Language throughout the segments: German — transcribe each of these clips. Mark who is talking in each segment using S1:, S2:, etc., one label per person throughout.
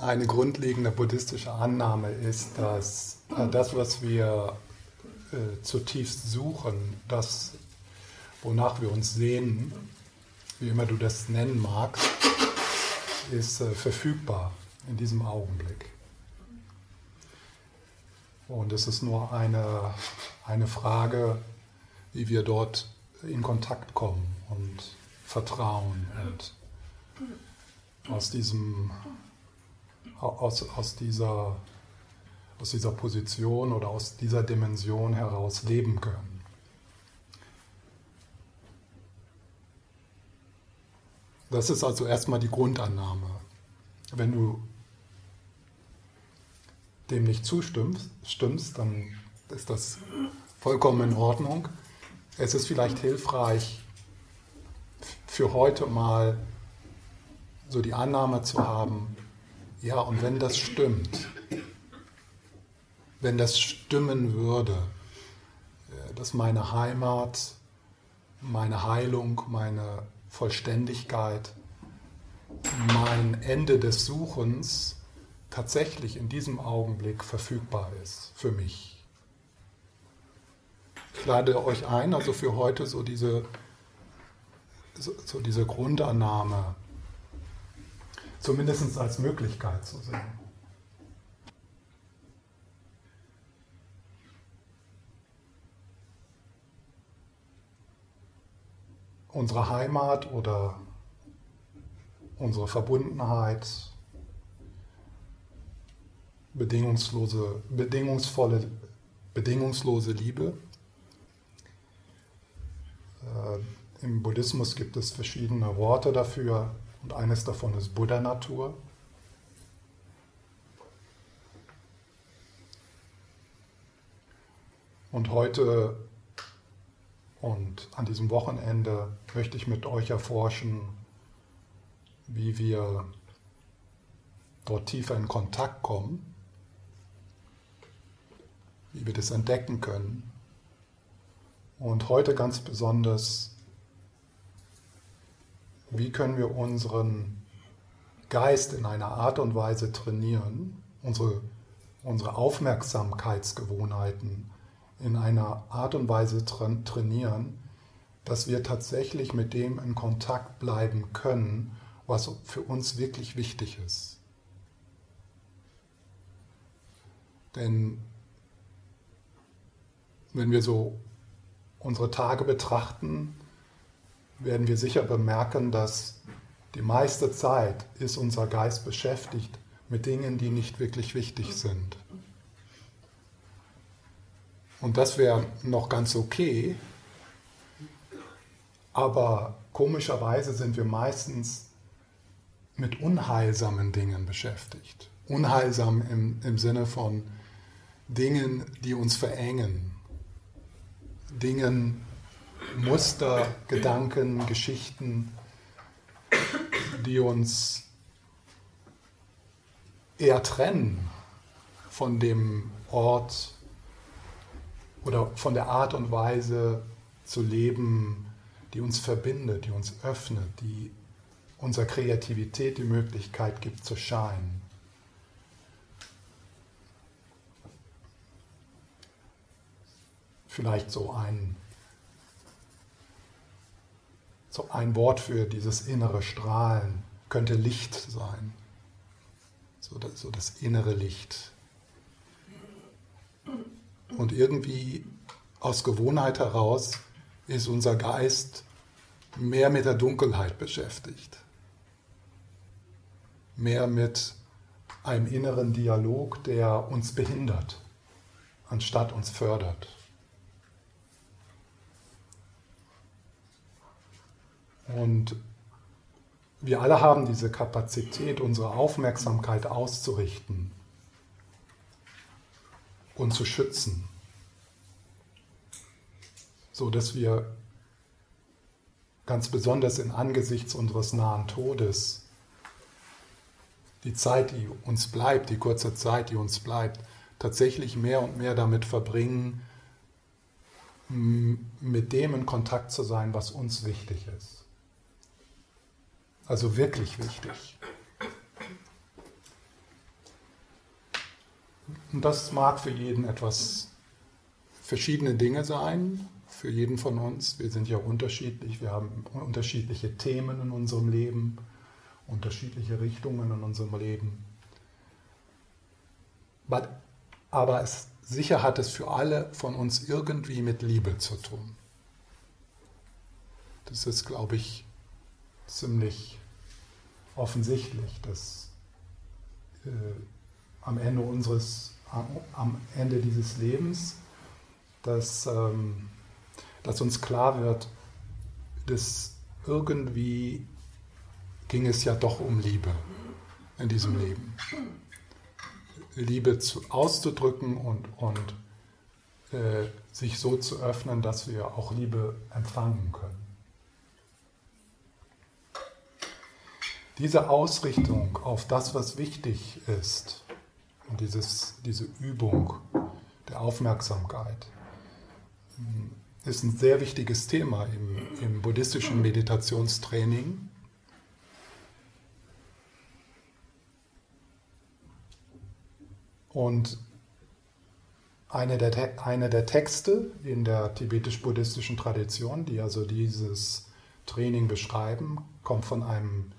S1: Eine grundlegende buddhistische Annahme ist, dass äh, das, was wir äh, zutiefst suchen, das, wonach wir uns sehnen, wie immer du das nennen magst, ist äh, verfügbar in diesem Augenblick. Und es ist nur eine, eine Frage, wie wir dort in Kontakt kommen und vertrauen und aus diesem aus, aus, dieser, aus dieser Position oder aus dieser Dimension heraus leben können. Das ist also erstmal die Grundannahme. Wenn du dem nicht zustimmst, stimmst, dann ist das vollkommen in Ordnung. Es ist vielleicht hilfreich, für heute mal so die Annahme zu haben, ja, und wenn das stimmt, wenn das stimmen würde, dass meine Heimat, meine Heilung, meine Vollständigkeit, mein Ende des Suchens tatsächlich in diesem Augenblick verfügbar ist für mich. Ich lade euch ein, also für heute so diese, so, so diese Grundannahme zumindest als Möglichkeit zu sehen. Unsere Heimat oder unsere Verbundenheit, bedingungslose, bedingungsvolle, bedingungslose Liebe. Äh, Im Buddhismus gibt es verschiedene Worte dafür. Und eines davon ist Buddha-Natur. Und heute und an diesem Wochenende möchte ich mit euch erforschen, wie wir dort tiefer in Kontakt kommen, wie wir das entdecken können. Und heute ganz besonders wie können wir unseren Geist in einer Art und Weise trainieren, unsere, unsere Aufmerksamkeitsgewohnheiten in einer Art und Weise tra trainieren, dass wir tatsächlich mit dem in Kontakt bleiben können, was für uns wirklich wichtig ist. Denn wenn wir so unsere Tage betrachten, werden wir sicher bemerken, dass die meiste Zeit ist unser Geist beschäftigt mit Dingen, die nicht wirklich wichtig sind. Und das wäre noch ganz okay, aber komischerweise sind wir meistens mit unheilsamen Dingen beschäftigt. Unheilsam im, im Sinne von Dingen, die uns verengen, Dingen, Muster, Gedanken, Geschichten, die uns eher trennen von dem Ort oder von der Art und Weise zu leben, die uns verbindet, die uns öffnet, die unserer Kreativität die Möglichkeit gibt zu scheinen. Vielleicht so ein so ein Wort für dieses innere Strahlen könnte Licht sein. So das, so das innere Licht. Und irgendwie aus Gewohnheit heraus ist unser Geist mehr mit der Dunkelheit beschäftigt. Mehr mit einem inneren Dialog, der uns behindert, anstatt uns fördert. Und wir alle haben diese Kapazität, unsere Aufmerksamkeit auszurichten und zu schützen, so dass wir ganz besonders in Angesichts unseres nahen Todes die Zeit, die uns bleibt, die kurze Zeit, die uns bleibt, tatsächlich mehr und mehr damit verbringen, mit dem in Kontakt zu sein, was uns wichtig ist. Also wirklich wichtig. und das mag für jeden etwas verschiedene Dinge sein, für jeden von uns. Wir sind ja unterschiedlich, wir haben unterschiedliche Themen in unserem Leben, unterschiedliche Richtungen in unserem Leben. Aber es, sicher hat es für alle von uns irgendwie mit Liebe zu tun. Das ist, glaube ich, ziemlich offensichtlich, dass äh, am Ende unseres, am Ende dieses Lebens, dass, ähm, dass uns klar wird, dass irgendwie ging es ja doch um Liebe in diesem Leben. Liebe zu, auszudrücken und, und äh, sich so zu öffnen, dass wir auch Liebe empfangen können. Diese Ausrichtung auf das, was wichtig ist, und dieses, diese Übung der Aufmerksamkeit, ist ein sehr wichtiges Thema im, im buddhistischen Meditationstraining. Und eine der, eine der Texte in der tibetisch-buddhistischen Tradition, die also dieses Training beschreiben, kommt von einem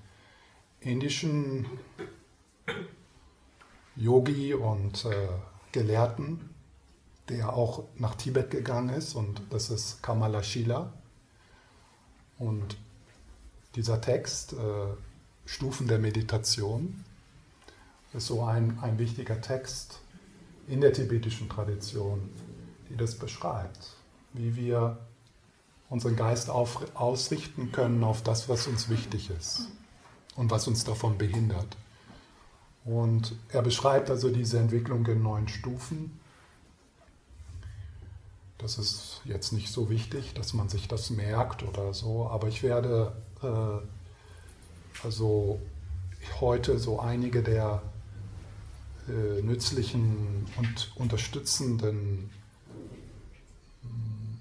S1: indischen Yogi und äh, Gelehrten, der auch nach Tibet gegangen ist, und das ist Kamala Shila. Und dieser Text, äh, Stufen der Meditation, ist so ein, ein wichtiger Text in der tibetischen Tradition, die das beschreibt, wie wir unseren Geist auf, ausrichten können auf das, was uns wichtig ist und was uns davon behindert. Und er beschreibt also diese Entwicklung in neun Stufen. Das ist jetzt nicht so wichtig, dass man sich das merkt oder so, aber ich werde äh, also heute so einige der äh, nützlichen und unterstützenden hm,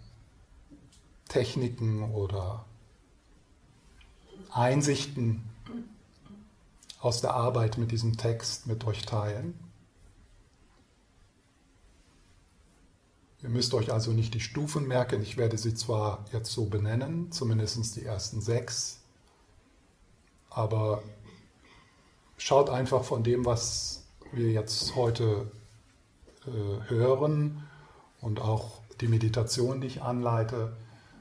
S1: Techniken oder Einsichten aus der Arbeit mit diesem Text mit euch teilen. Ihr müsst euch also nicht die Stufen merken. Ich werde sie zwar jetzt so benennen, zumindest die ersten sechs, aber schaut einfach von dem, was wir jetzt heute äh, hören und auch die Meditation, die ich anleite,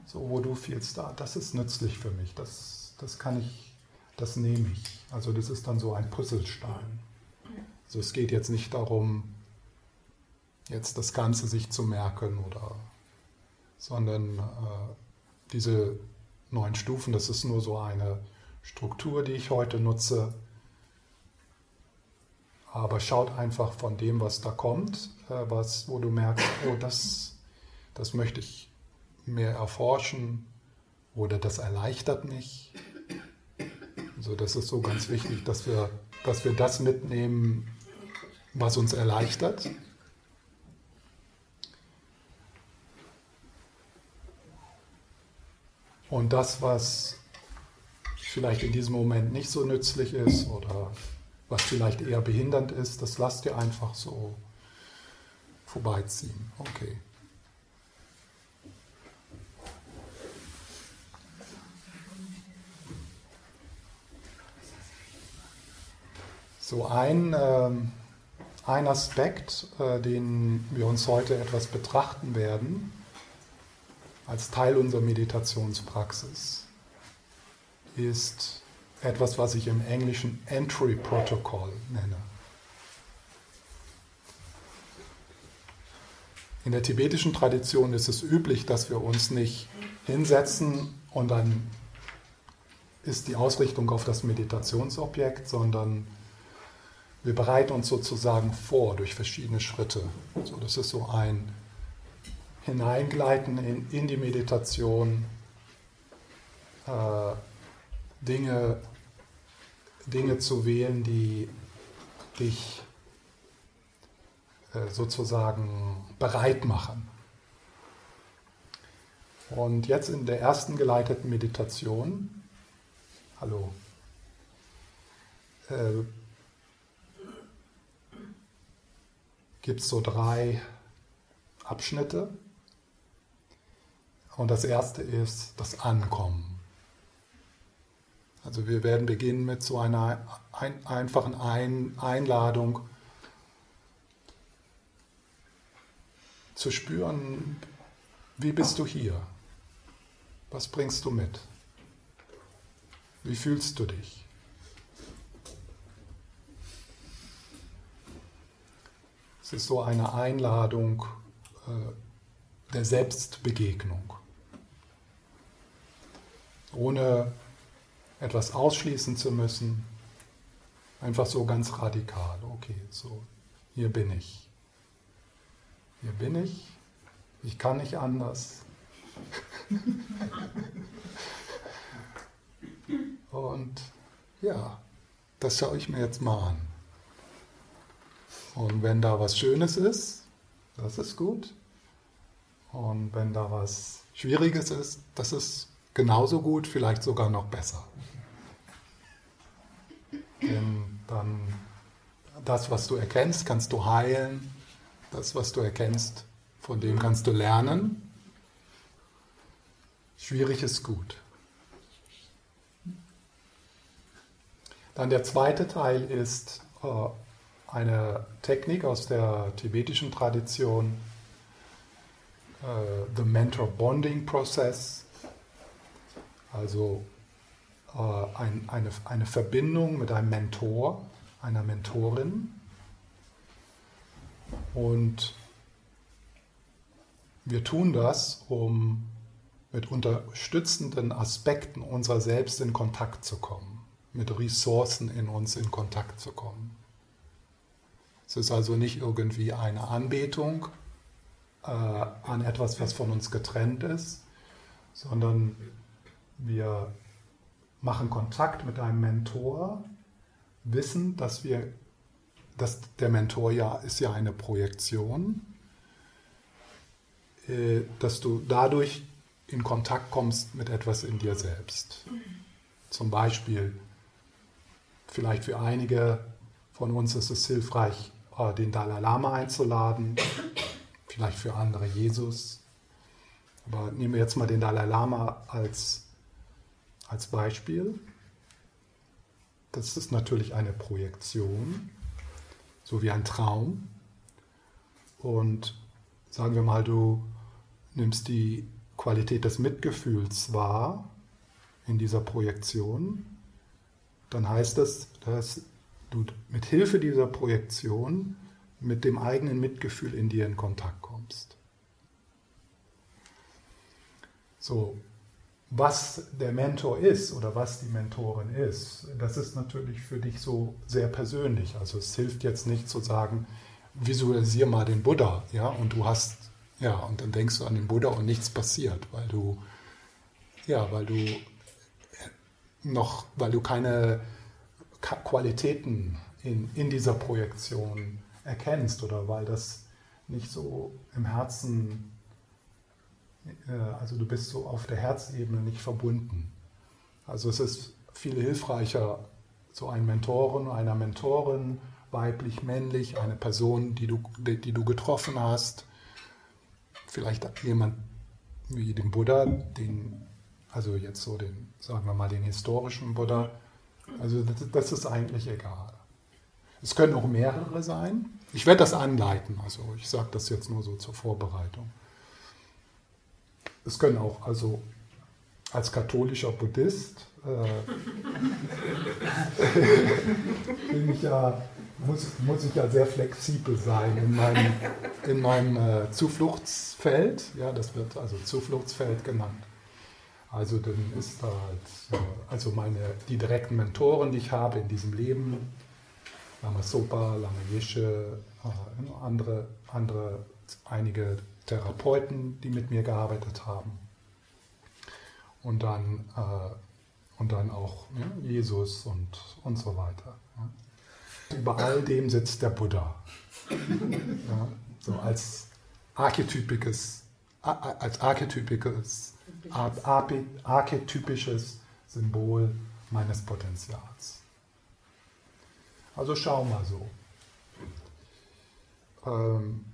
S1: so wo du fühlst, da, das ist nützlich für mich, das, das kann ich, das nehme ich. Also das ist dann so ein Puzzlestein. Also es geht jetzt nicht darum, jetzt das Ganze sich zu merken oder, sondern äh, diese neun Stufen, das ist nur so eine Struktur, die ich heute nutze. Aber schaut einfach von dem, was da kommt, äh, was, wo du merkst, oh, das, das möchte ich mehr erforschen oder das erleichtert mich also das ist so ganz wichtig, dass wir, dass wir das mitnehmen, was uns erleichtert. Und das, was vielleicht in diesem Moment nicht so nützlich ist oder was vielleicht eher behindernd ist, das lasst ihr einfach so vorbeiziehen. Okay. So ein, äh, ein Aspekt, äh, den wir uns heute etwas betrachten werden, als Teil unserer Meditationspraxis, ist etwas, was ich im Englischen Entry Protocol nenne. In der tibetischen Tradition ist es üblich, dass wir uns nicht hinsetzen und dann ist die Ausrichtung auf das Meditationsobjekt, sondern wir bereiten uns sozusagen vor durch verschiedene Schritte. So, das ist so ein Hineingleiten in, in die Meditation, äh, Dinge, Dinge zu wählen, die dich äh, sozusagen bereit machen. Und jetzt in der ersten geleiteten Meditation, hallo, äh, gibt es so drei Abschnitte. Und das erste ist das Ankommen. Also wir werden beginnen mit so einer ein, einfachen ein Einladung zu spüren, wie bist du hier? Was bringst du mit? Wie fühlst du dich? Es ist so eine Einladung äh, der Selbstbegegnung. Ohne etwas ausschließen zu müssen, einfach so ganz radikal. Okay, so, hier bin ich. Hier bin ich. Ich kann nicht anders. Und ja, das schaue ich mir jetzt mal an. Und wenn da was Schönes ist, das ist gut. Und wenn da was Schwieriges ist, das ist genauso gut, vielleicht sogar noch besser. Denn dann das, was du erkennst, kannst du heilen. Das, was du erkennst, von dem kannst du lernen. Schwierig ist gut. Dann der zweite Teil ist äh, eine Technik aus der tibetischen Tradition, äh, the Mentor Bonding Process, also äh, ein, eine, eine Verbindung mit einem Mentor, einer Mentorin. Und wir tun das, um mit unterstützenden Aspekten unserer selbst in Kontakt zu kommen, mit Ressourcen in uns in Kontakt zu kommen. Es ist also nicht irgendwie eine Anbetung äh, an etwas, was von uns getrennt ist, sondern wir machen Kontakt mit einem Mentor, wissen, dass wir, dass der Mentor ja ist ja eine Projektion, äh, dass du dadurch in Kontakt kommst mit etwas in dir selbst. Zum Beispiel, vielleicht für einige von uns ist es hilfreich, den Dalai Lama einzuladen, vielleicht für andere Jesus. Aber nehmen wir jetzt mal den Dalai Lama als, als Beispiel. Das ist natürlich eine Projektion, so wie ein Traum. Und sagen wir mal, du nimmst die Qualität des Mitgefühls wahr in dieser Projektion, dann heißt das, dass du mit Hilfe dieser Projektion mit dem eigenen Mitgefühl in dir in Kontakt kommst. So, was der Mentor ist oder was die Mentorin ist, das ist natürlich für dich so sehr persönlich. Also es hilft jetzt nicht zu sagen, visualisier mal den Buddha, ja, und du hast, ja, und dann denkst du an den Buddha und nichts passiert, weil du, ja, weil du noch, weil du keine Qualitäten in, in dieser Projektion erkennst oder weil das nicht so im Herzen, äh, also du bist so auf der Herzebene nicht verbunden. Also es ist viel hilfreicher, so ein Mentoren, einer Mentorin, weiblich, männlich, eine Person, die du, die, die du getroffen hast, vielleicht jemand wie den Buddha, den, also jetzt so den, sagen wir mal, den historischen Buddha, also das, ist eigentlich egal. Es können auch mehrere sein. Ich werde das anleiten, also ich sage das jetzt nur so zur Vorbereitung. Es können auch, also als katholischer Buddhist, äh, bin ich ja, muss, muss ich ja sehr flexibel sein in meinem, in meinem äh, Zufluchtsfeld. Ja, das wird also Zufluchtsfeld genannt. Also dann ist da halt, also meine, die direkten Mentoren, die ich habe in diesem Leben, Lama Sopa, Lama Yeshe, äh, andere, andere, einige Therapeuten, die mit mir gearbeitet haben. Und dann, äh, und dann auch Jesus und, und so weiter. Über all dem sitzt der Buddha. Ja, so als archetypisches, als archetypisches archetypisches Symbol meines Potenzials. Also schau mal so. ähm,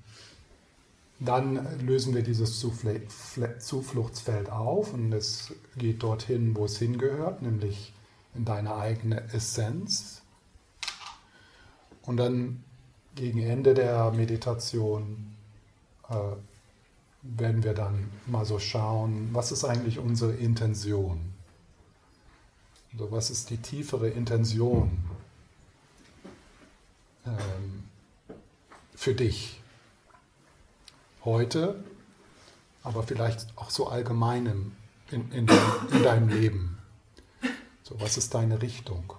S1: dann lösen wir dieses Zufluchtsfeld auf und es geht dorthin, wo es hingehört, nämlich in deine eigene Essenz. Und dann gegen Ende der Meditation äh, werden wir dann mal so schauen, was ist eigentlich unsere Intention? Also was ist die tiefere Intention ähm, für dich heute, aber vielleicht auch so allgemein in, in, in deinem Leben? So, was ist deine Richtung?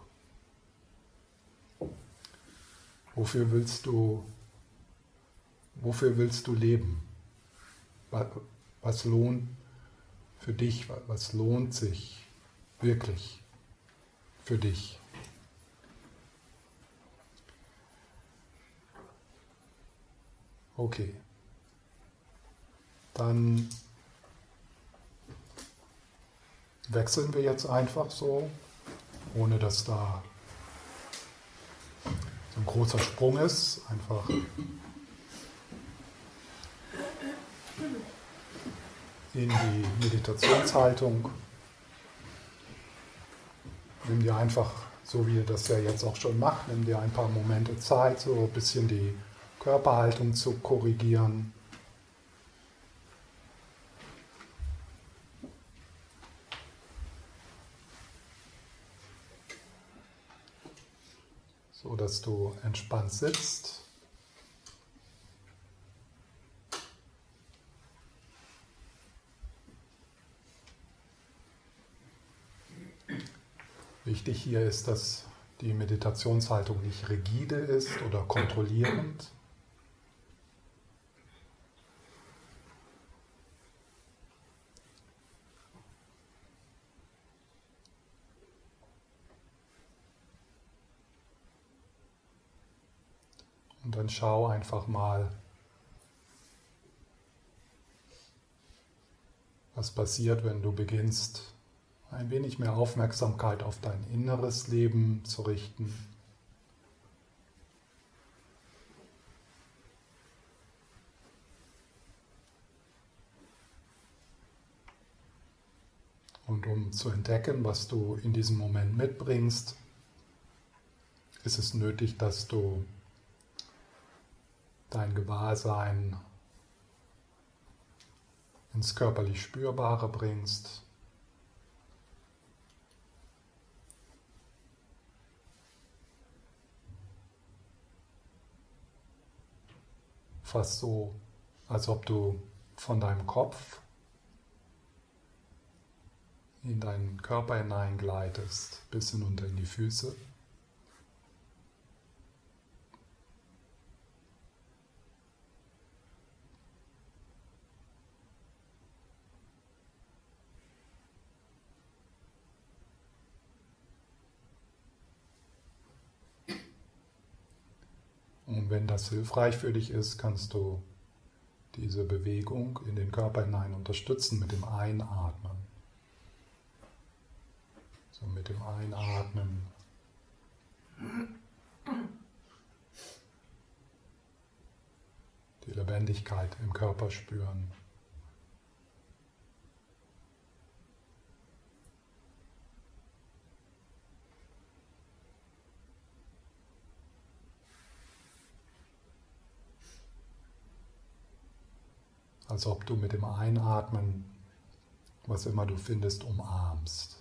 S1: Wofür willst du, wofür willst du leben? Was, lohnt für dich? Was lohnt sich wirklich? für dich. Okay. Dann wechseln wir jetzt einfach so, ohne dass da so ein großer Sprung ist. Einfach in die Meditationshaltung. Nimm dir einfach, so wie ihr das ja jetzt auch schon macht, nimm dir ein paar Momente Zeit, so ein bisschen die Körperhaltung zu korrigieren. So dass du entspannt sitzt. Wichtig hier ist, dass die Meditationshaltung nicht rigide ist oder kontrollierend. Und dann schau einfach mal, was passiert, wenn du beginnst ein wenig mehr Aufmerksamkeit auf dein inneres Leben zu richten. Und um zu entdecken, was du in diesem Moment mitbringst, ist es nötig, dass du dein Gewahrsein ins körperlich Spürbare bringst. Fast so, als ob du von deinem Kopf in deinen Körper hineingleitest, bis hinunter in die Füße. Und wenn das hilfreich für dich ist, kannst du diese Bewegung in den Körper hinein unterstützen mit dem Einatmen. So mit dem Einatmen. Die Lebendigkeit im Körper spüren. Als ob du mit dem Einatmen, was immer du findest, umarmst.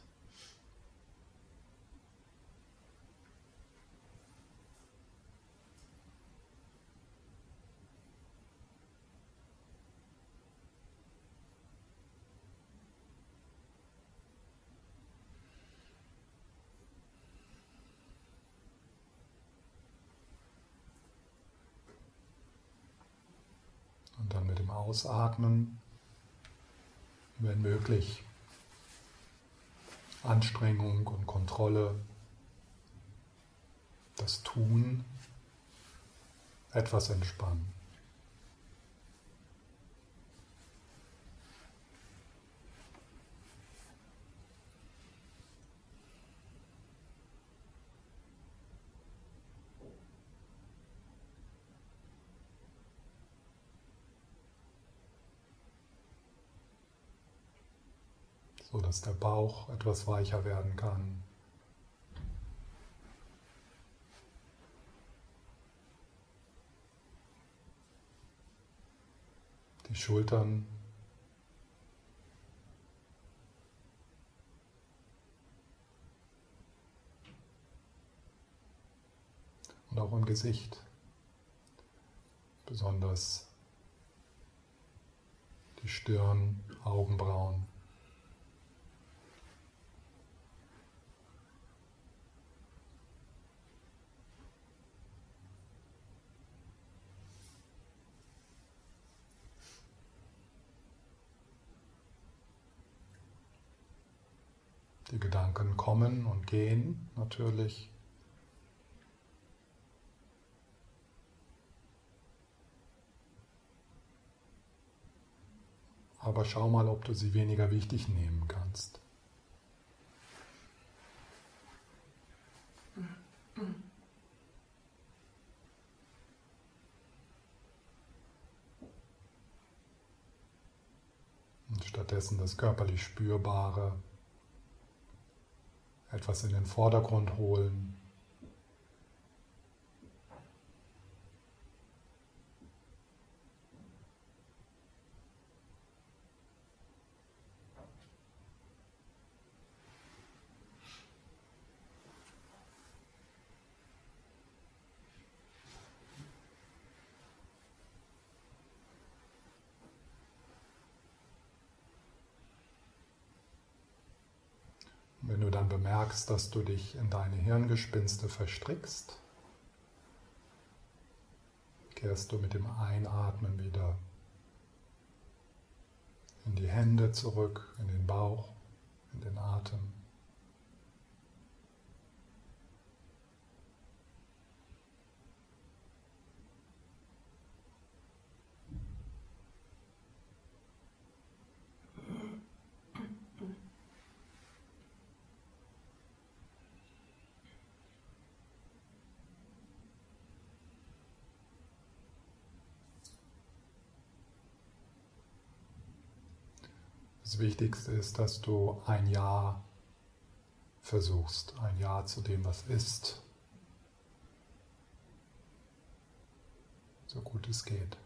S1: Ausatmen, wenn möglich, Anstrengung und Kontrolle, das Tun, etwas entspannen. So dass der Bauch etwas weicher werden kann. Die Schultern und auch im Gesicht, besonders die Stirn, Augenbrauen. Die Gedanken kommen und gehen natürlich. Aber schau mal, ob du sie weniger wichtig nehmen kannst. Und stattdessen das körperlich Spürbare etwas in den Vordergrund holen. Wenn bemerkst, dass du dich in deine Hirngespinste verstrickst, kehrst du mit dem Einatmen wieder in die Hände zurück, in den Bauch, in den Atem. Das Wichtigste ist, dass du ein Ja versuchst, ein Ja zu dem, was ist, so gut es geht.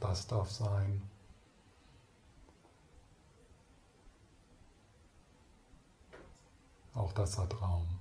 S1: Das darf sein. Auch das hat Raum.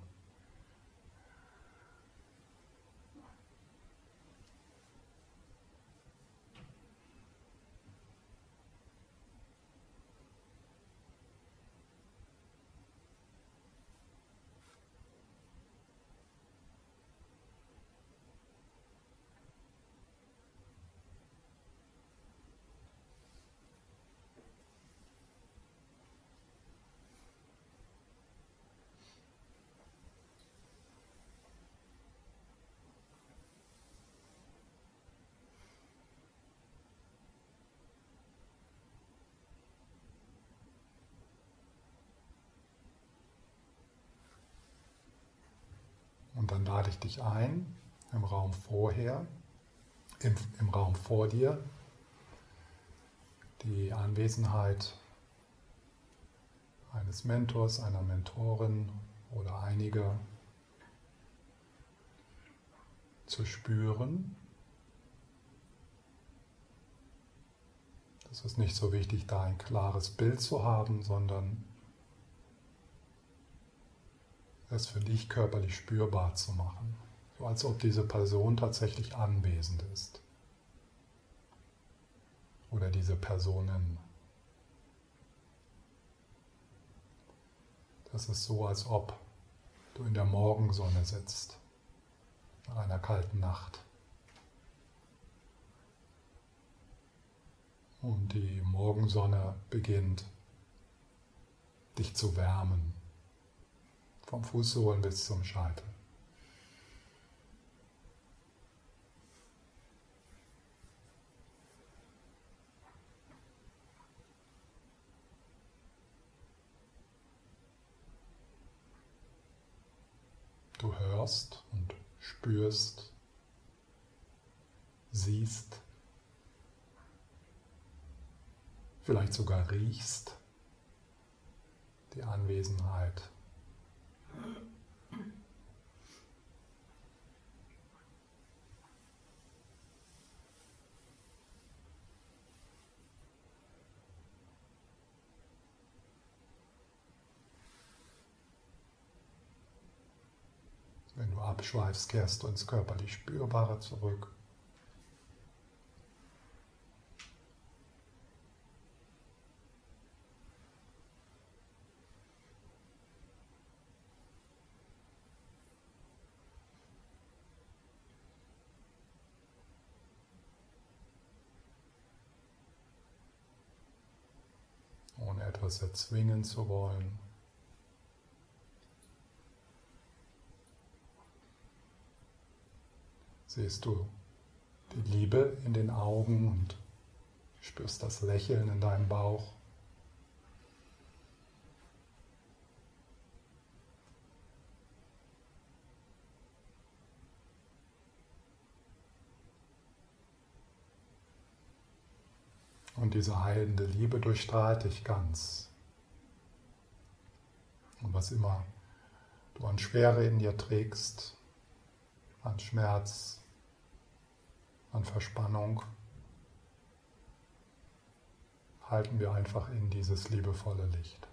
S1: Dann lade ich dich ein, im Raum vorher, im, im Raum vor dir, die Anwesenheit eines Mentors, einer Mentorin oder einiger zu spüren. Es ist nicht so wichtig, da ein klares Bild zu haben, sondern es für dich körperlich spürbar zu machen, so als ob diese Person tatsächlich anwesend ist oder diese Personen. Das ist so, als ob du in der Morgensonne sitzt, nach einer kalten Nacht. Und die Morgensonne beginnt, dich zu wärmen, vom Fußsohlen bis zum Scheitel. Du hörst und spürst, siehst, vielleicht sogar riechst die Anwesenheit. Wenn du abschweifst, kehrst du ins körperlich Spürbare zurück. ohne etwas erzwingen zu wollen. Siehst du die Liebe in den Augen und spürst das Lächeln in deinem Bauch. Und diese heilende Liebe durchstrahlt dich ganz. Und was immer du an Schwere in dir trägst, an Schmerz, an Verspannung, halten wir einfach in dieses liebevolle Licht.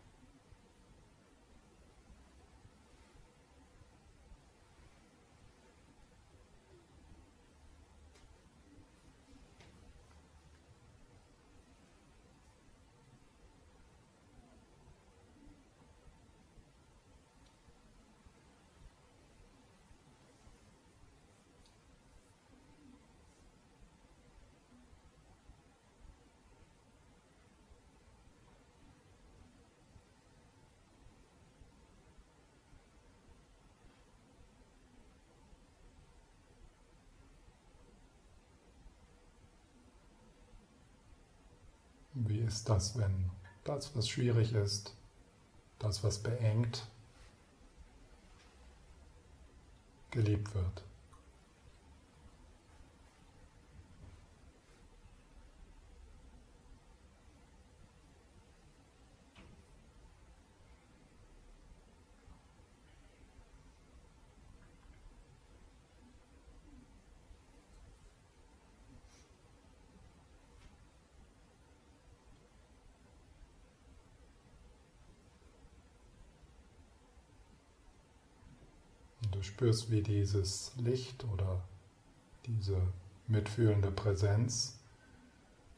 S1: Wie ist das, wenn das, was schwierig ist, das, was beengt, geliebt wird? du spürst, wie dieses Licht oder diese mitfühlende Präsenz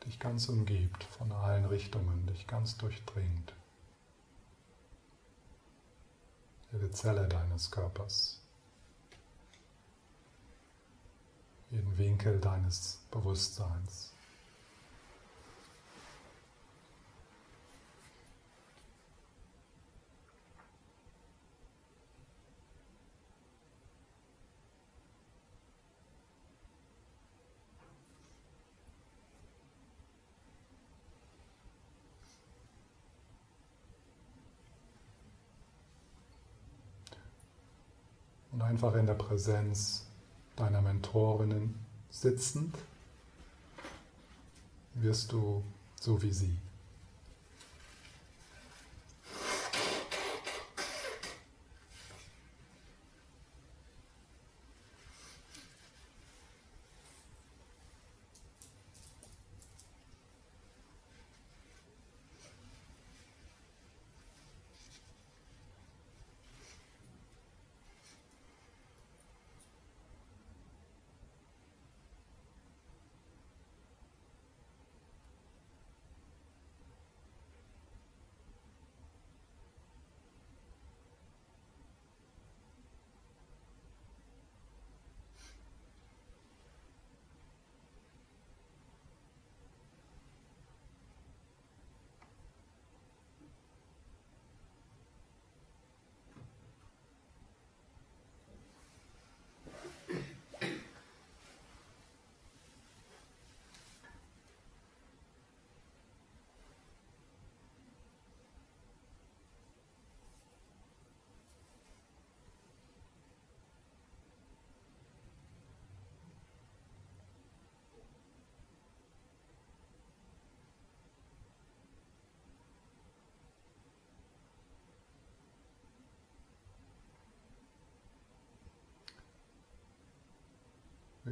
S1: dich ganz umgibt, von allen Richtungen, dich ganz durchdringt. Jede Zelle deines Körpers, jeden Winkel deines Bewusstseins. und einfach in der Präsenz deiner Mentorinnen sitzend wirst du so wie sie.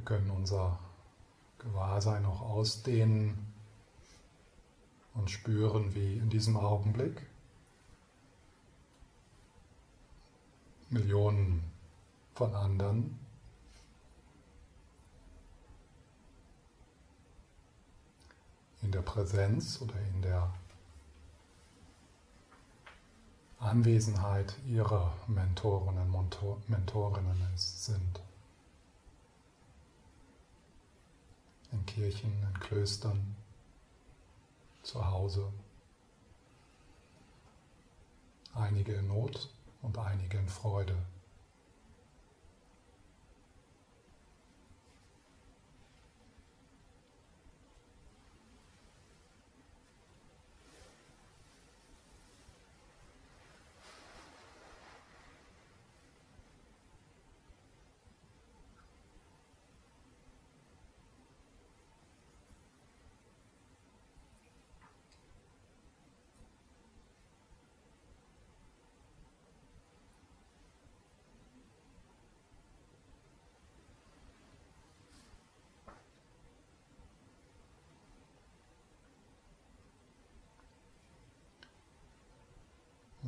S1: Können unser Gewahrsein auch ausdehnen und spüren, wie in diesem Augenblick Millionen von anderen in der Präsenz oder in der Anwesenheit ihrer Mentoren und Mentorinnen sind. In Kirchen, in Klöstern, zu Hause. Einige in Not und einige in Freude.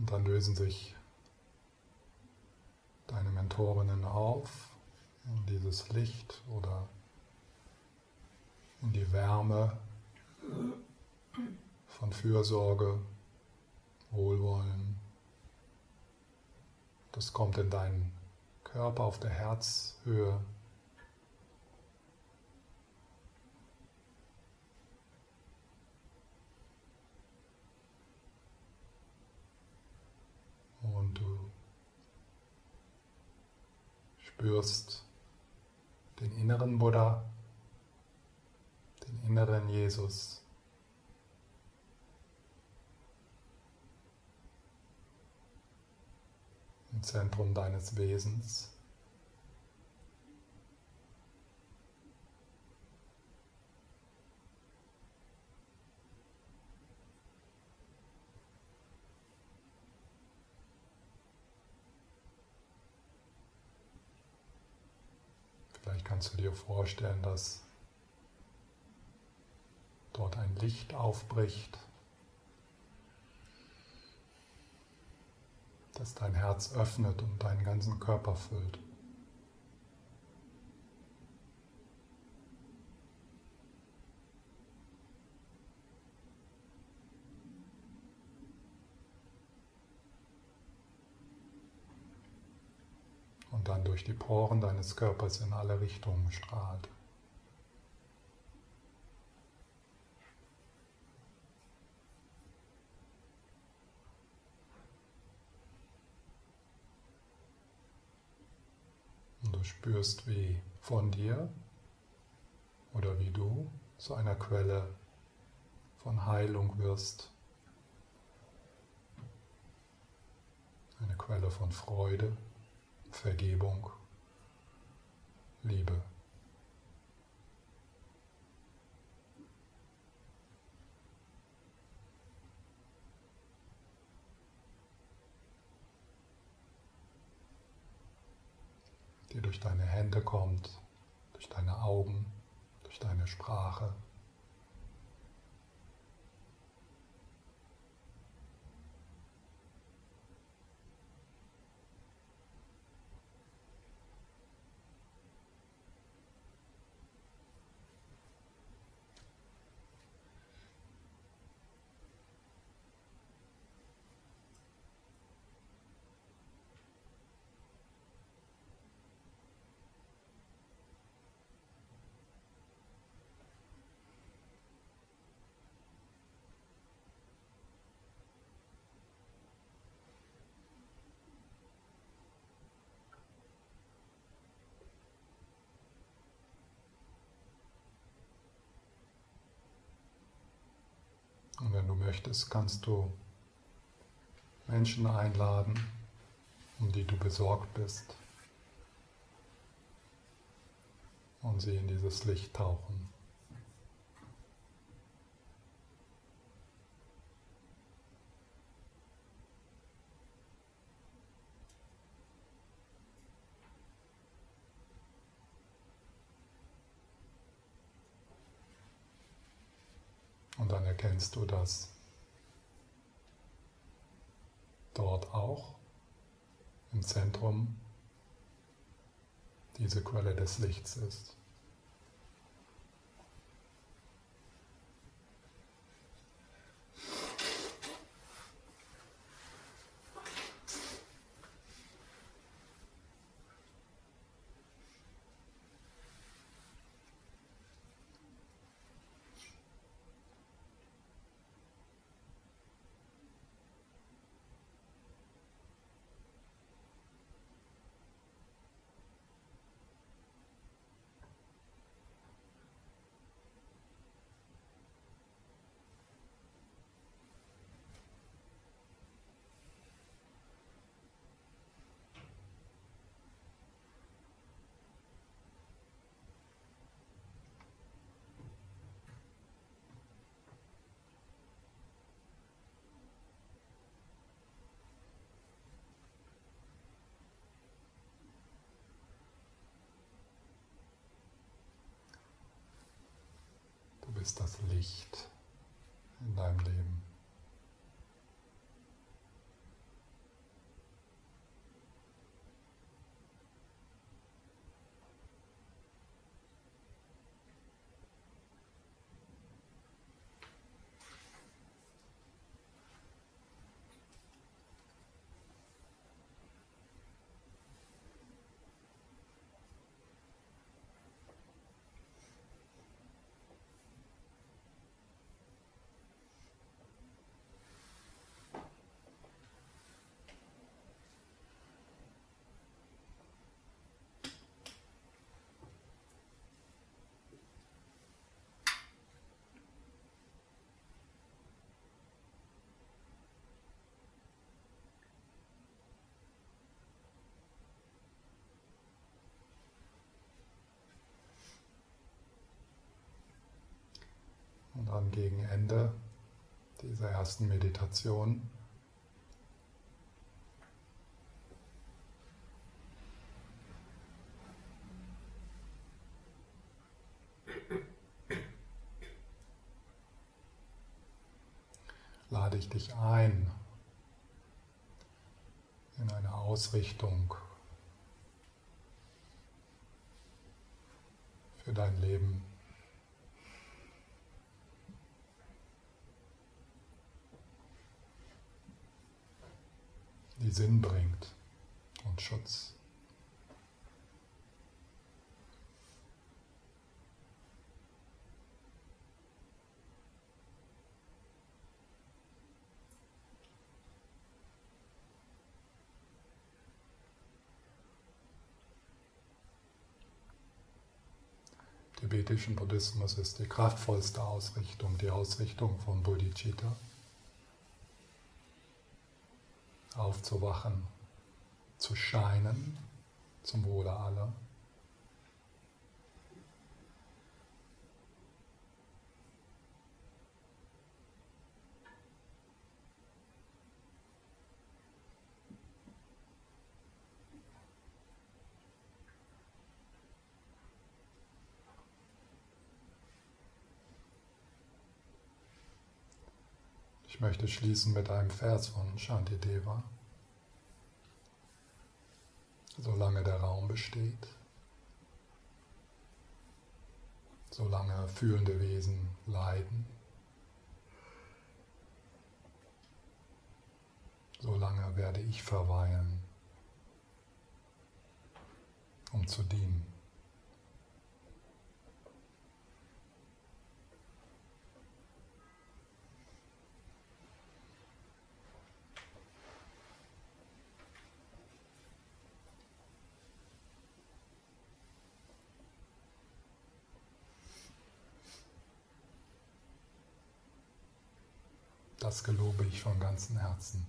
S1: Und dann lösen sich deine Mentorinnen auf in dieses Licht oder in die Wärme von Fürsorge, Wohlwollen. Das kommt in deinen Körper auf der Herzhöhe. Und du spürst den inneren Buddha, den inneren Jesus. Im Zentrum deines Wesens. Kannst du dir vorstellen, dass dort ein Licht aufbricht, das dein Herz öffnet und deinen ganzen Körper füllt. Dann durch die Poren deines Körpers in alle Richtungen strahlt. Und du spürst, wie von dir oder wie du zu einer Quelle von Heilung wirst. Eine Quelle von Freude. Vergebung, Liebe. die durch deine Hände kommt, durch deine Augen, durch deine Sprache. möchtest, kannst du Menschen einladen, um die du besorgt bist, und sie in dieses Licht tauchen. Und dann erkennst du das dort auch im Zentrum diese Quelle des Lichts ist. Bist das Licht in deinem Leben. Und dann gegen Ende dieser ersten Meditation lade ich dich ein in eine Ausrichtung für dein Leben. Die Sinn bringt und Schutz. tibetischen Buddhismus ist die kraftvollste Ausrichtung, die Ausrichtung von Bodhicitta. Aufzuwachen, zu scheinen zum Wohle aller. Ich möchte schließen mit einem Vers von Shantideva. Solange der Raum besteht, solange fühlende Wesen leiden, solange werde ich verweilen, um zu dienen. Das gelobe ich von ganzem Herzen.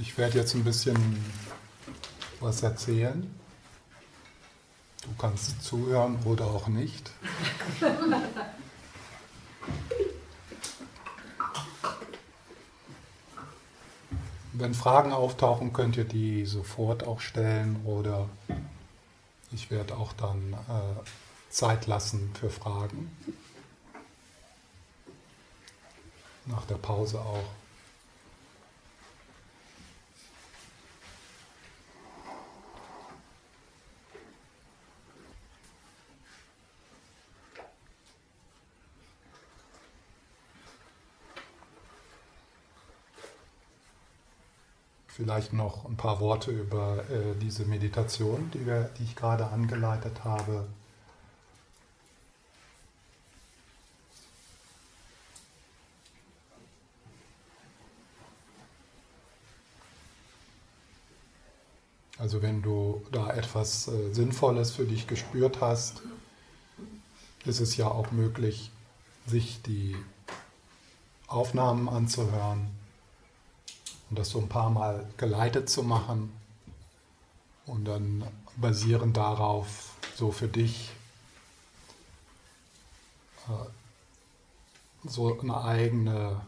S1: Ich werde jetzt ein bisschen was erzählen. Du kannst zuhören oder auch nicht. Wenn Fragen auftauchen, könnt ihr die sofort auch stellen oder ich werde auch dann äh, Zeit lassen für Fragen. Nach der Pause auch. Vielleicht noch ein paar Worte über äh, diese Meditation, die, wir, die ich gerade angeleitet habe. Also wenn du da etwas äh, Sinnvolles für dich gespürt hast, ist es ja auch möglich, sich die Aufnahmen anzuhören und das so ein paar Mal geleitet zu machen und dann basierend darauf so für dich äh, so eine eigene,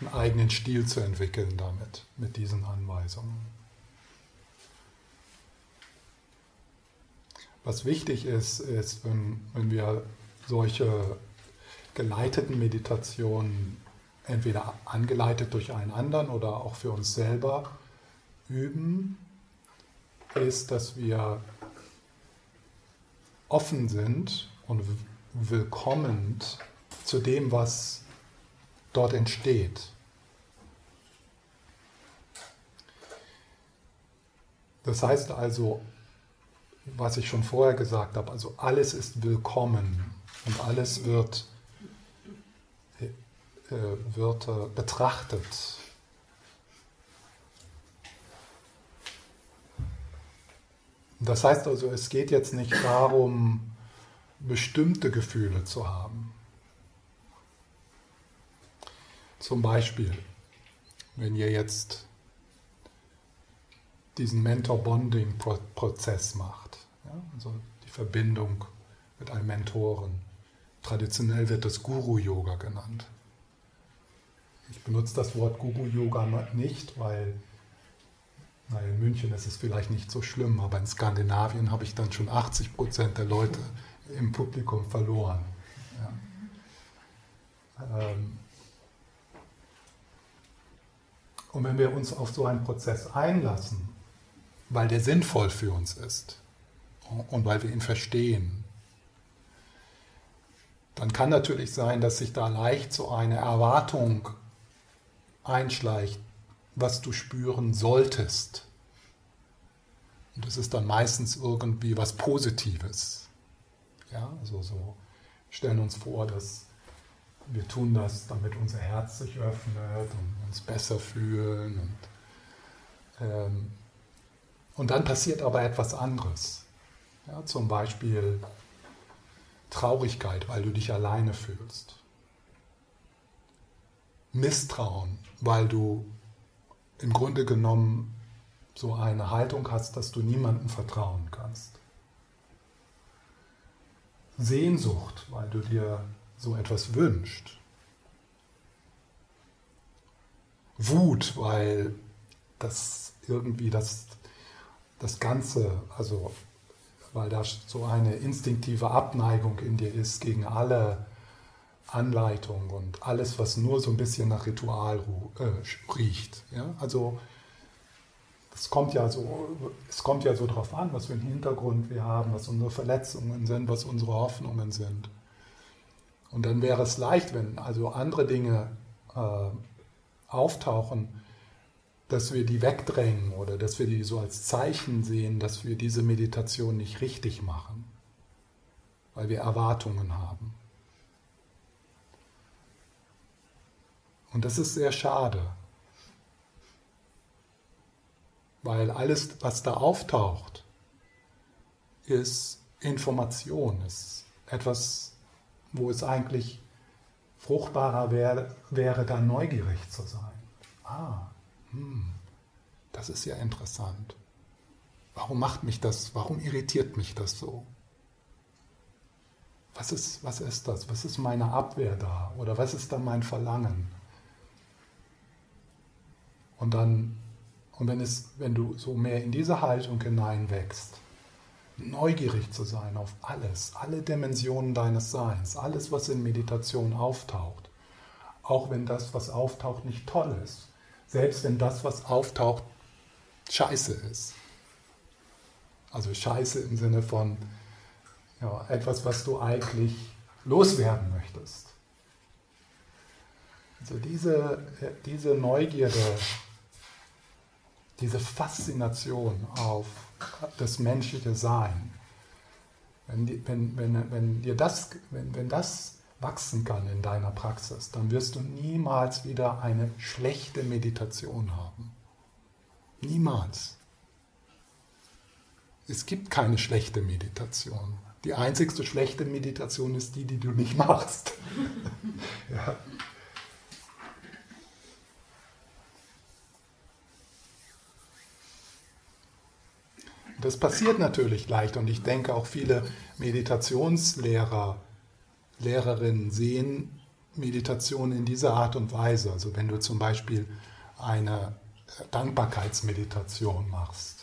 S1: einen eigenen Stil zu entwickeln damit, mit diesen Anweisungen. Was wichtig ist, ist, wenn, wenn wir solche geleiteten Meditationen entweder angeleitet durch einen anderen oder auch für uns selber üben, ist, dass wir offen sind und willkommen zu dem, was dort entsteht. Das heißt also, was ich schon vorher gesagt habe, also alles ist willkommen und alles wird äh, wird betrachtet. Das heißt also, es geht jetzt nicht darum, bestimmte Gefühle zu haben. Zum Beispiel, wenn ihr jetzt diesen Mentor-Bonding-Prozess macht, ja, also die Verbindung mit einem Mentoren. Traditionell wird das Guru-Yoga genannt. Ich benutze das Wort Guru-Yoga nicht, weil na, in München ist es vielleicht nicht so schlimm, aber in Skandinavien habe ich dann schon 80 Prozent der Leute im Publikum verloren. Ja. Ähm, und wenn wir uns auf so einen Prozess einlassen, weil der sinnvoll für uns ist und weil wir ihn verstehen, dann kann natürlich sein, dass sich da leicht so eine Erwartung einschleicht, was du spüren solltest. Und das ist dann meistens irgendwie was Positives. Ja, also so stellen uns vor, dass wir tun das, damit unser Herz sich öffnet und uns besser fühlen. Und, ähm, und dann passiert aber etwas anderes. Ja, zum Beispiel Traurigkeit, weil du dich alleine fühlst. Misstrauen, weil du im Grunde genommen so eine Haltung hast, dass du niemandem vertrauen kannst. Sehnsucht, weil du dir so etwas wünschst. Wut, weil das irgendwie das, das Ganze, also weil da so eine instinktive Abneigung in dir ist gegen alle Anleitung und alles, was nur so ein bisschen nach Ritual äh, riecht. Ja? Also es kommt ja so, es kommt ja so darauf an, was für einen Hintergrund wir haben, was unsere Verletzungen sind, was unsere Hoffnungen sind. Und dann wäre es leicht, wenn also andere Dinge äh, auftauchen, dass wir die wegdrängen oder dass wir die so als Zeichen sehen, dass wir diese Meditation nicht richtig machen, weil wir Erwartungen haben. Und das ist sehr schade, weil alles, was da auftaucht, ist Information, ist etwas, wo es eigentlich fruchtbarer wäre, wäre da neugierig zu sein. Ah, hm, das ist ja interessant. Warum macht mich das, warum irritiert mich das so? Was ist, was ist das? Was ist meine Abwehr da? Oder was ist da mein Verlangen? Und dann, und wenn, es, wenn du so mehr in diese Haltung hineinwächst, neugierig zu sein auf alles, alle Dimensionen deines Seins, alles, was in Meditation auftaucht, auch wenn das, was auftaucht, nicht toll ist, selbst wenn das, was auftaucht, scheiße ist. Also scheiße im Sinne von, ja, etwas, was du eigentlich loswerden möchtest. Also diese, diese Neugierde, diese Faszination auf das menschliche Sein, wenn, die, wenn, wenn, wenn dir das, wenn, wenn das wachsen kann in deiner Praxis, dann wirst du niemals wieder eine schlechte Meditation haben. Niemals. Es gibt keine schlechte Meditation. Die einzigste schlechte Meditation ist die, die du nicht machst. ja. Das passiert natürlich leicht und ich denke auch viele Meditationslehrer, Lehrerinnen sehen Meditation in dieser Art und Weise. Also wenn du zum Beispiel eine Dankbarkeitsmeditation machst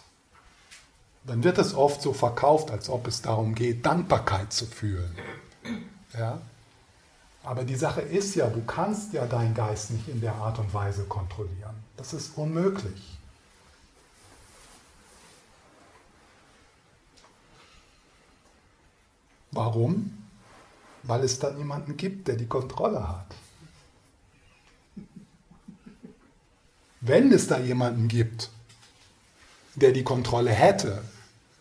S1: dann wird es oft so verkauft, als ob es darum geht, Dankbarkeit zu fühlen. Ja? Aber die Sache ist ja, du kannst ja deinen Geist nicht in der Art und Weise kontrollieren. Das ist unmöglich. Warum? Weil es da niemanden gibt, der die Kontrolle hat. Wenn es da jemanden gibt, der die Kontrolle hätte,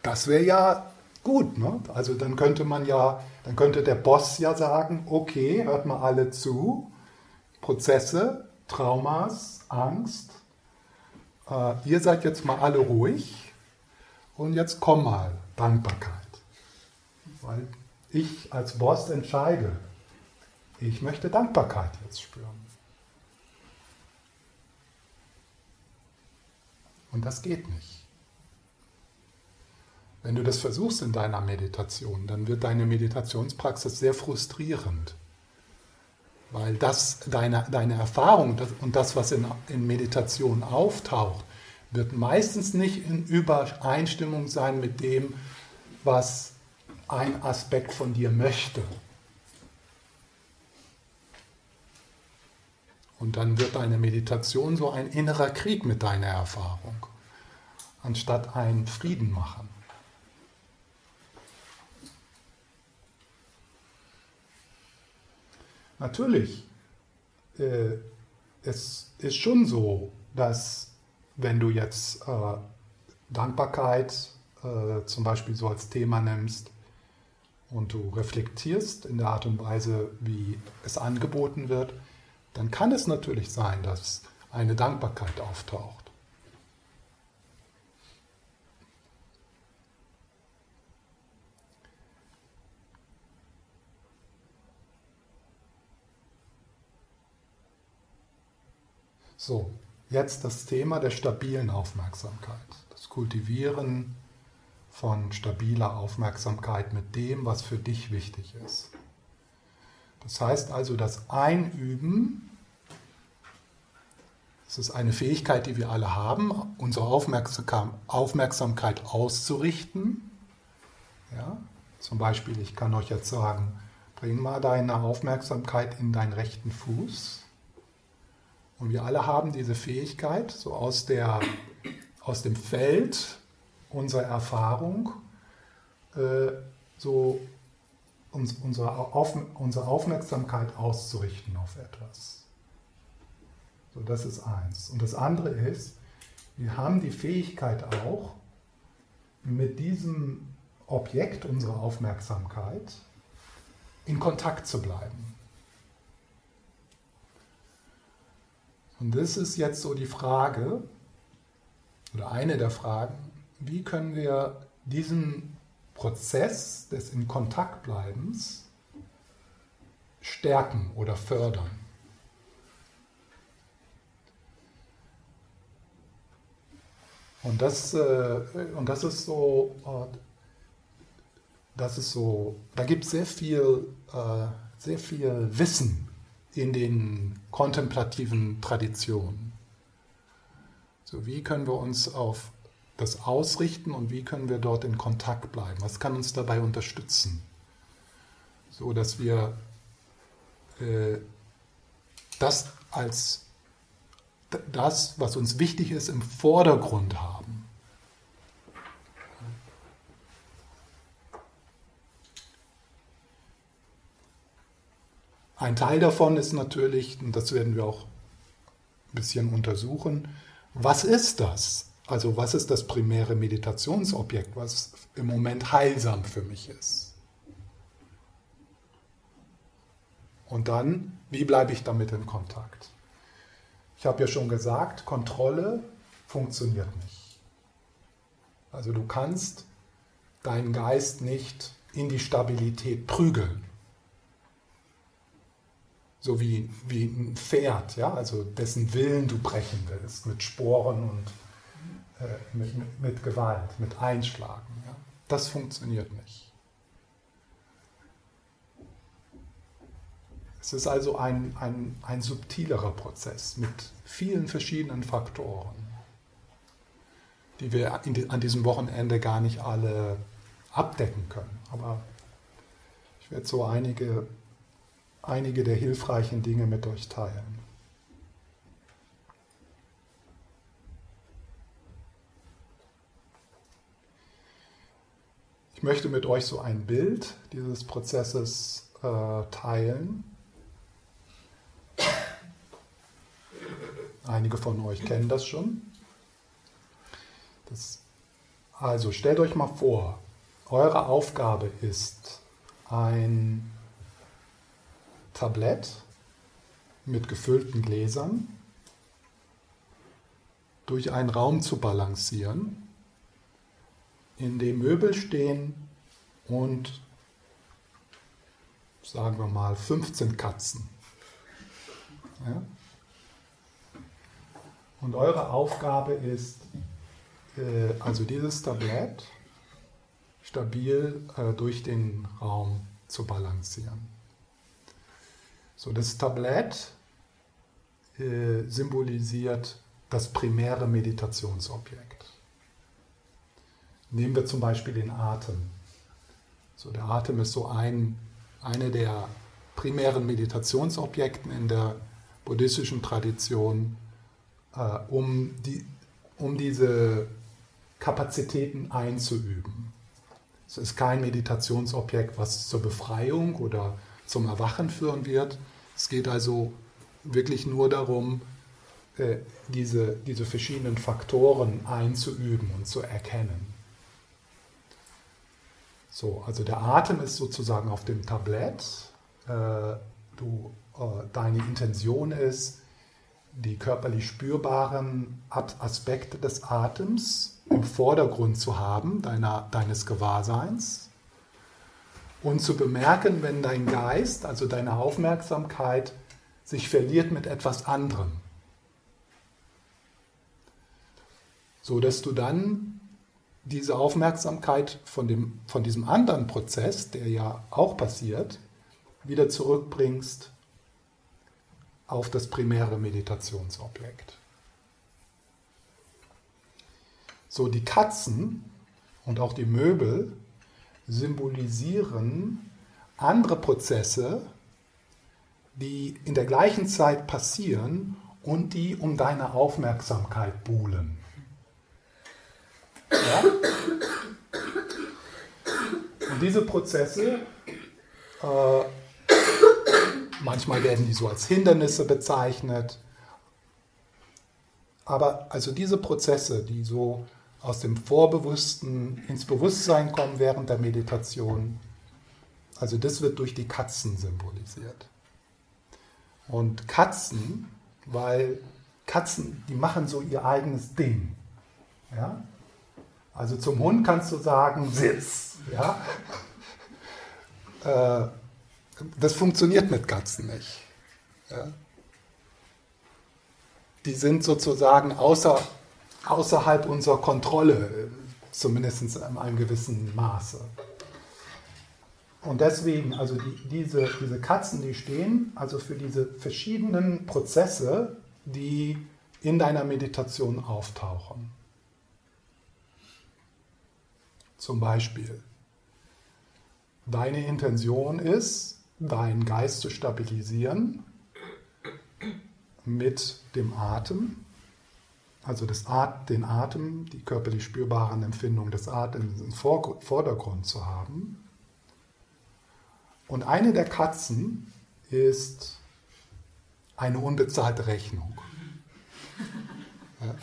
S1: das wäre ja gut. Ne? Also dann könnte man ja, dann könnte der Boss ja sagen, okay, hört mal alle zu, Prozesse, Traumas, Angst, äh, ihr seid jetzt mal alle ruhig und jetzt komm mal, Dankbarkeit. Weil ich als Boss entscheide, ich möchte Dankbarkeit jetzt spüren. Und das geht nicht. Wenn du das versuchst in deiner Meditation, dann wird deine Meditationspraxis sehr frustrierend. Weil das, deine, deine Erfahrung und das, was in, in Meditation auftaucht, wird meistens nicht in Übereinstimmung sein mit dem, was ein Aspekt von dir möchte. Und dann wird deine Meditation so ein innerer Krieg mit deiner Erfahrung, anstatt ein Frieden machen. Natürlich, äh, es ist schon so, dass wenn du jetzt äh, Dankbarkeit äh, zum Beispiel so als Thema nimmst und du reflektierst in der Art und Weise, wie es angeboten wird, dann kann es natürlich sein, dass eine Dankbarkeit auftaucht. So, jetzt das Thema der stabilen Aufmerksamkeit. Das Kultivieren von stabiler Aufmerksamkeit mit dem, was für dich wichtig ist. Das heißt also, das Einüben, es ist eine Fähigkeit, die wir alle haben, unsere Aufmerksamkeit auszurichten. Ja? Zum Beispiel, ich kann euch jetzt sagen, bring mal deine Aufmerksamkeit in deinen rechten Fuß und wir alle haben diese Fähigkeit, so aus, der, aus dem Feld unserer Erfahrung, äh, so uns, unsere, auf, unsere Aufmerksamkeit auszurichten auf etwas. So, das ist eins. Und das andere ist, wir haben die Fähigkeit auch, mit diesem Objekt unserer Aufmerksamkeit in Kontakt zu bleiben. Und das ist jetzt so die Frage, oder eine der Fragen, wie können wir diesen Prozess des in Kontakt bleibens stärken oder fördern? Und das, äh, und das ist so, äh, das ist so, da gibt es sehr viel, äh, sehr viel Wissen in den kontemplativen Traditionen. So, wie können wir uns auf das ausrichten und wie können wir dort in Kontakt bleiben? Was kann uns dabei unterstützen? So dass wir äh, das als das, was uns wichtig ist, im Vordergrund haben. Ein Teil davon ist natürlich, und das werden wir auch ein bisschen untersuchen, was ist das? Also was ist das primäre Meditationsobjekt, was im Moment heilsam für mich ist? Und dann, wie bleibe ich damit in Kontakt? Ich habe ja schon gesagt, Kontrolle funktioniert nicht. Also du kannst deinen Geist nicht in die Stabilität prügeln. So wie, wie ein Pferd, ja? also dessen Willen du brechen willst, mit Sporen und äh, mit, mit, Gewalt, mit Einschlagen. Ja? Das funktioniert nicht. Es ist also ein, ein, ein subtilerer Prozess mit vielen verschiedenen Faktoren, die wir die, an diesem Wochenende gar nicht alle abdecken können. Aber ich werde so einige, einige der hilfreichen Dinge mit euch teilen. Ich möchte mit euch so ein Bild dieses Prozesses äh, teilen. Einige von euch kennen das schon. Das, also stellt euch mal vor, eure Aufgabe ist ein Tablett mit gefüllten Gläsern durch einen Raum zu balancieren, in dem Möbel stehen und sagen wir mal 15 Katzen. Ja? Und eure Aufgabe ist, äh, also dieses Tablett stabil äh, durch den Raum zu balancieren. So, das Tablett äh, symbolisiert das primäre Meditationsobjekt. Nehmen wir zum Beispiel den Atem. So, der Atem ist so ein, eine der primären Meditationsobjekten in der buddhistischen Tradition äh, um, die, um diese Kapazitäten einzuüben. Es ist kein Meditationsobjekt, was zur Befreiung oder zum Erwachen führen wird. Es geht also wirklich nur darum, äh, diese, diese verschiedenen Faktoren einzuüben und zu erkennen. So, also der Atem ist sozusagen auf dem Tablett. Äh, du, deine Intention ist, die körperlich spürbaren Aspekte des Atems im Vordergrund zu haben, deiner, deines Gewahrseins, und zu bemerken, wenn dein Geist, also deine Aufmerksamkeit, sich verliert mit etwas anderem. So dass du dann diese Aufmerksamkeit von, dem, von diesem anderen Prozess, der ja auch passiert, wieder zurückbringst auf das primäre Meditationsobjekt. So, die Katzen und auch die Möbel symbolisieren andere Prozesse, die in der gleichen Zeit passieren und die um deine Aufmerksamkeit buhlen. Ja? Und diese Prozesse äh, Manchmal werden die so als Hindernisse bezeichnet. Aber also diese Prozesse, die so aus dem Vorbewussten ins Bewusstsein kommen während der Meditation, also das wird durch die Katzen symbolisiert. Und Katzen, weil Katzen, die machen so ihr eigenes Ding. Ja? Also zum Hund kannst du sagen, Sitz. Ja? Äh, das funktioniert mit Katzen nicht. Ja? Die sind sozusagen außer, außerhalb unserer Kontrolle, zumindest in einem gewissen Maße. Und deswegen, also die, diese, diese Katzen, die stehen also für diese verschiedenen Prozesse, die in deiner Meditation auftauchen. Zum Beispiel, deine Intention ist, deinen Geist zu stabilisieren mit dem Atem, also das At den Atem, die körperlich spürbaren Empfindungen des Atems im Vordergrund zu haben. Und eine der Katzen ist eine unbezahlte Rechnung. Ja.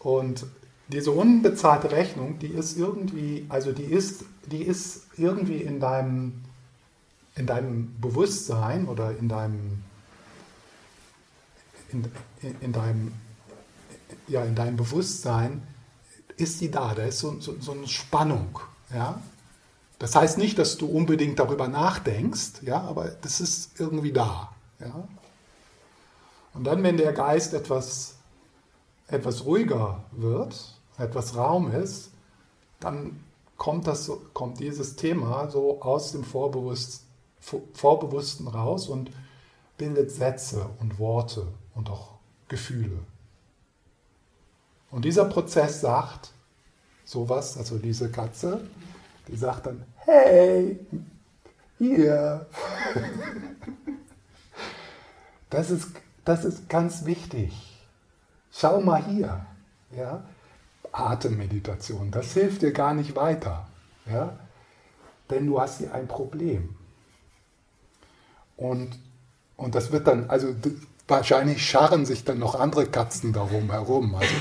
S1: Und diese unbezahlte Rechnung, die ist irgendwie, also die ist, die ist irgendwie in deinem, in deinem Bewusstsein oder in deinem, in, in, deinem, ja, in deinem Bewusstsein ist die da, da ist so, so, so eine Spannung, ja. Das heißt nicht, dass du unbedingt darüber nachdenkst, ja, aber das ist irgendwie da, ja. Und dann, wenn der Geist etwas, etwas ruhiger wird, etwas Raum ist, dann kommt, das, kommt dieses Thema so aus dem Vorbewusst, Vorbewussten raus und bildet Sätze und Worte und auch Gefühle. Und dieser Prozess sagt sowas, also diese Katze, die sagt dann, hey, hier. Das ist, das ist ganz wichtig. Schau mal hier. Ja? Atemmeditation. Das hilft dir gar nicht weiter. Ja? Denn du hast hier ein Problem. Und, und das wird dann, also wahrscheinlich scharren sich dann noch andere Katzen darum herum. Also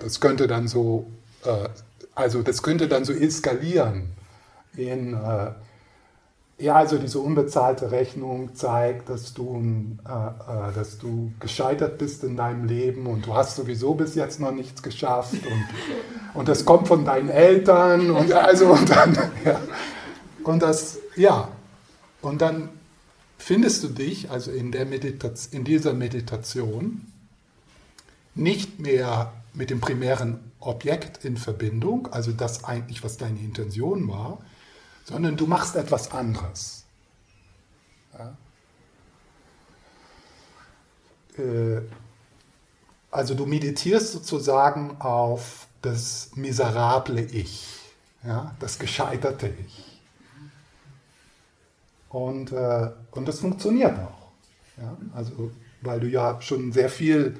S1: das könnte dann so, äh, also das könnte dann so eskalieren in äh, ja, also diese unbezahlte Rechnung zeigt, dass du, äh, äh, dass du gescheitert bist in deinem Leben und du hast sowieso bis jetzt noch nichts geschafft und, und das kommt von deinen Eltern und also und dann, ja. Und das, ja, und dann findest du dich also in, der Meditation, in dieser Meditation nicht mehr mit dem primären Objekt in Verbindung, also das eigentlich, was deine Intention war, sondern du machst etwas anderes. Ja? Äh, also du meditierst sozusagen auf das miserable Ich, ja? das gescheiterte Ich. Und, äh, und das funktioniert auch. Ja? Also, weil du ja schon sehr viel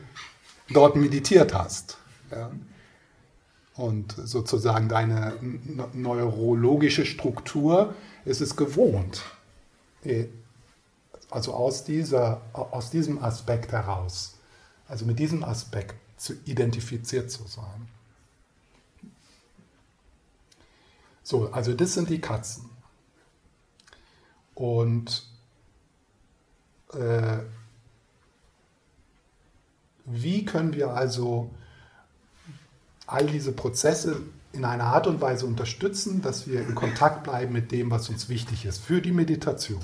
S1: dort meditiert hast. Ja? Und sozusagen deine neurologische Struktur ist es gewohnt. Äh, also aus, dieser, aus diesem Aspekt heraus, also mit diesem Aspekt zu identifiziert zu sein. So, also das sind die Katzen. Und äh, wie können wir also all diese Prozesse in einer Art und Weise unterstützen, dass wir in Kontakt bleiben mit dem, was uns wichtig ist für die Meditation.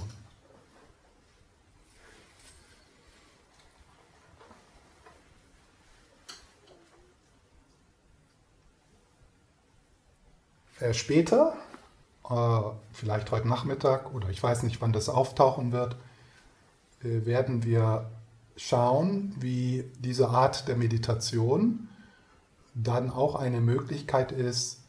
S1: Äh, später, äh, vielleicht heute Nachmittag oder ich weiß nicht, wann das auftauchen wird, äh, werden wir schauen, wie diese Art der Meditation dann auch eine Möglichkeit ist,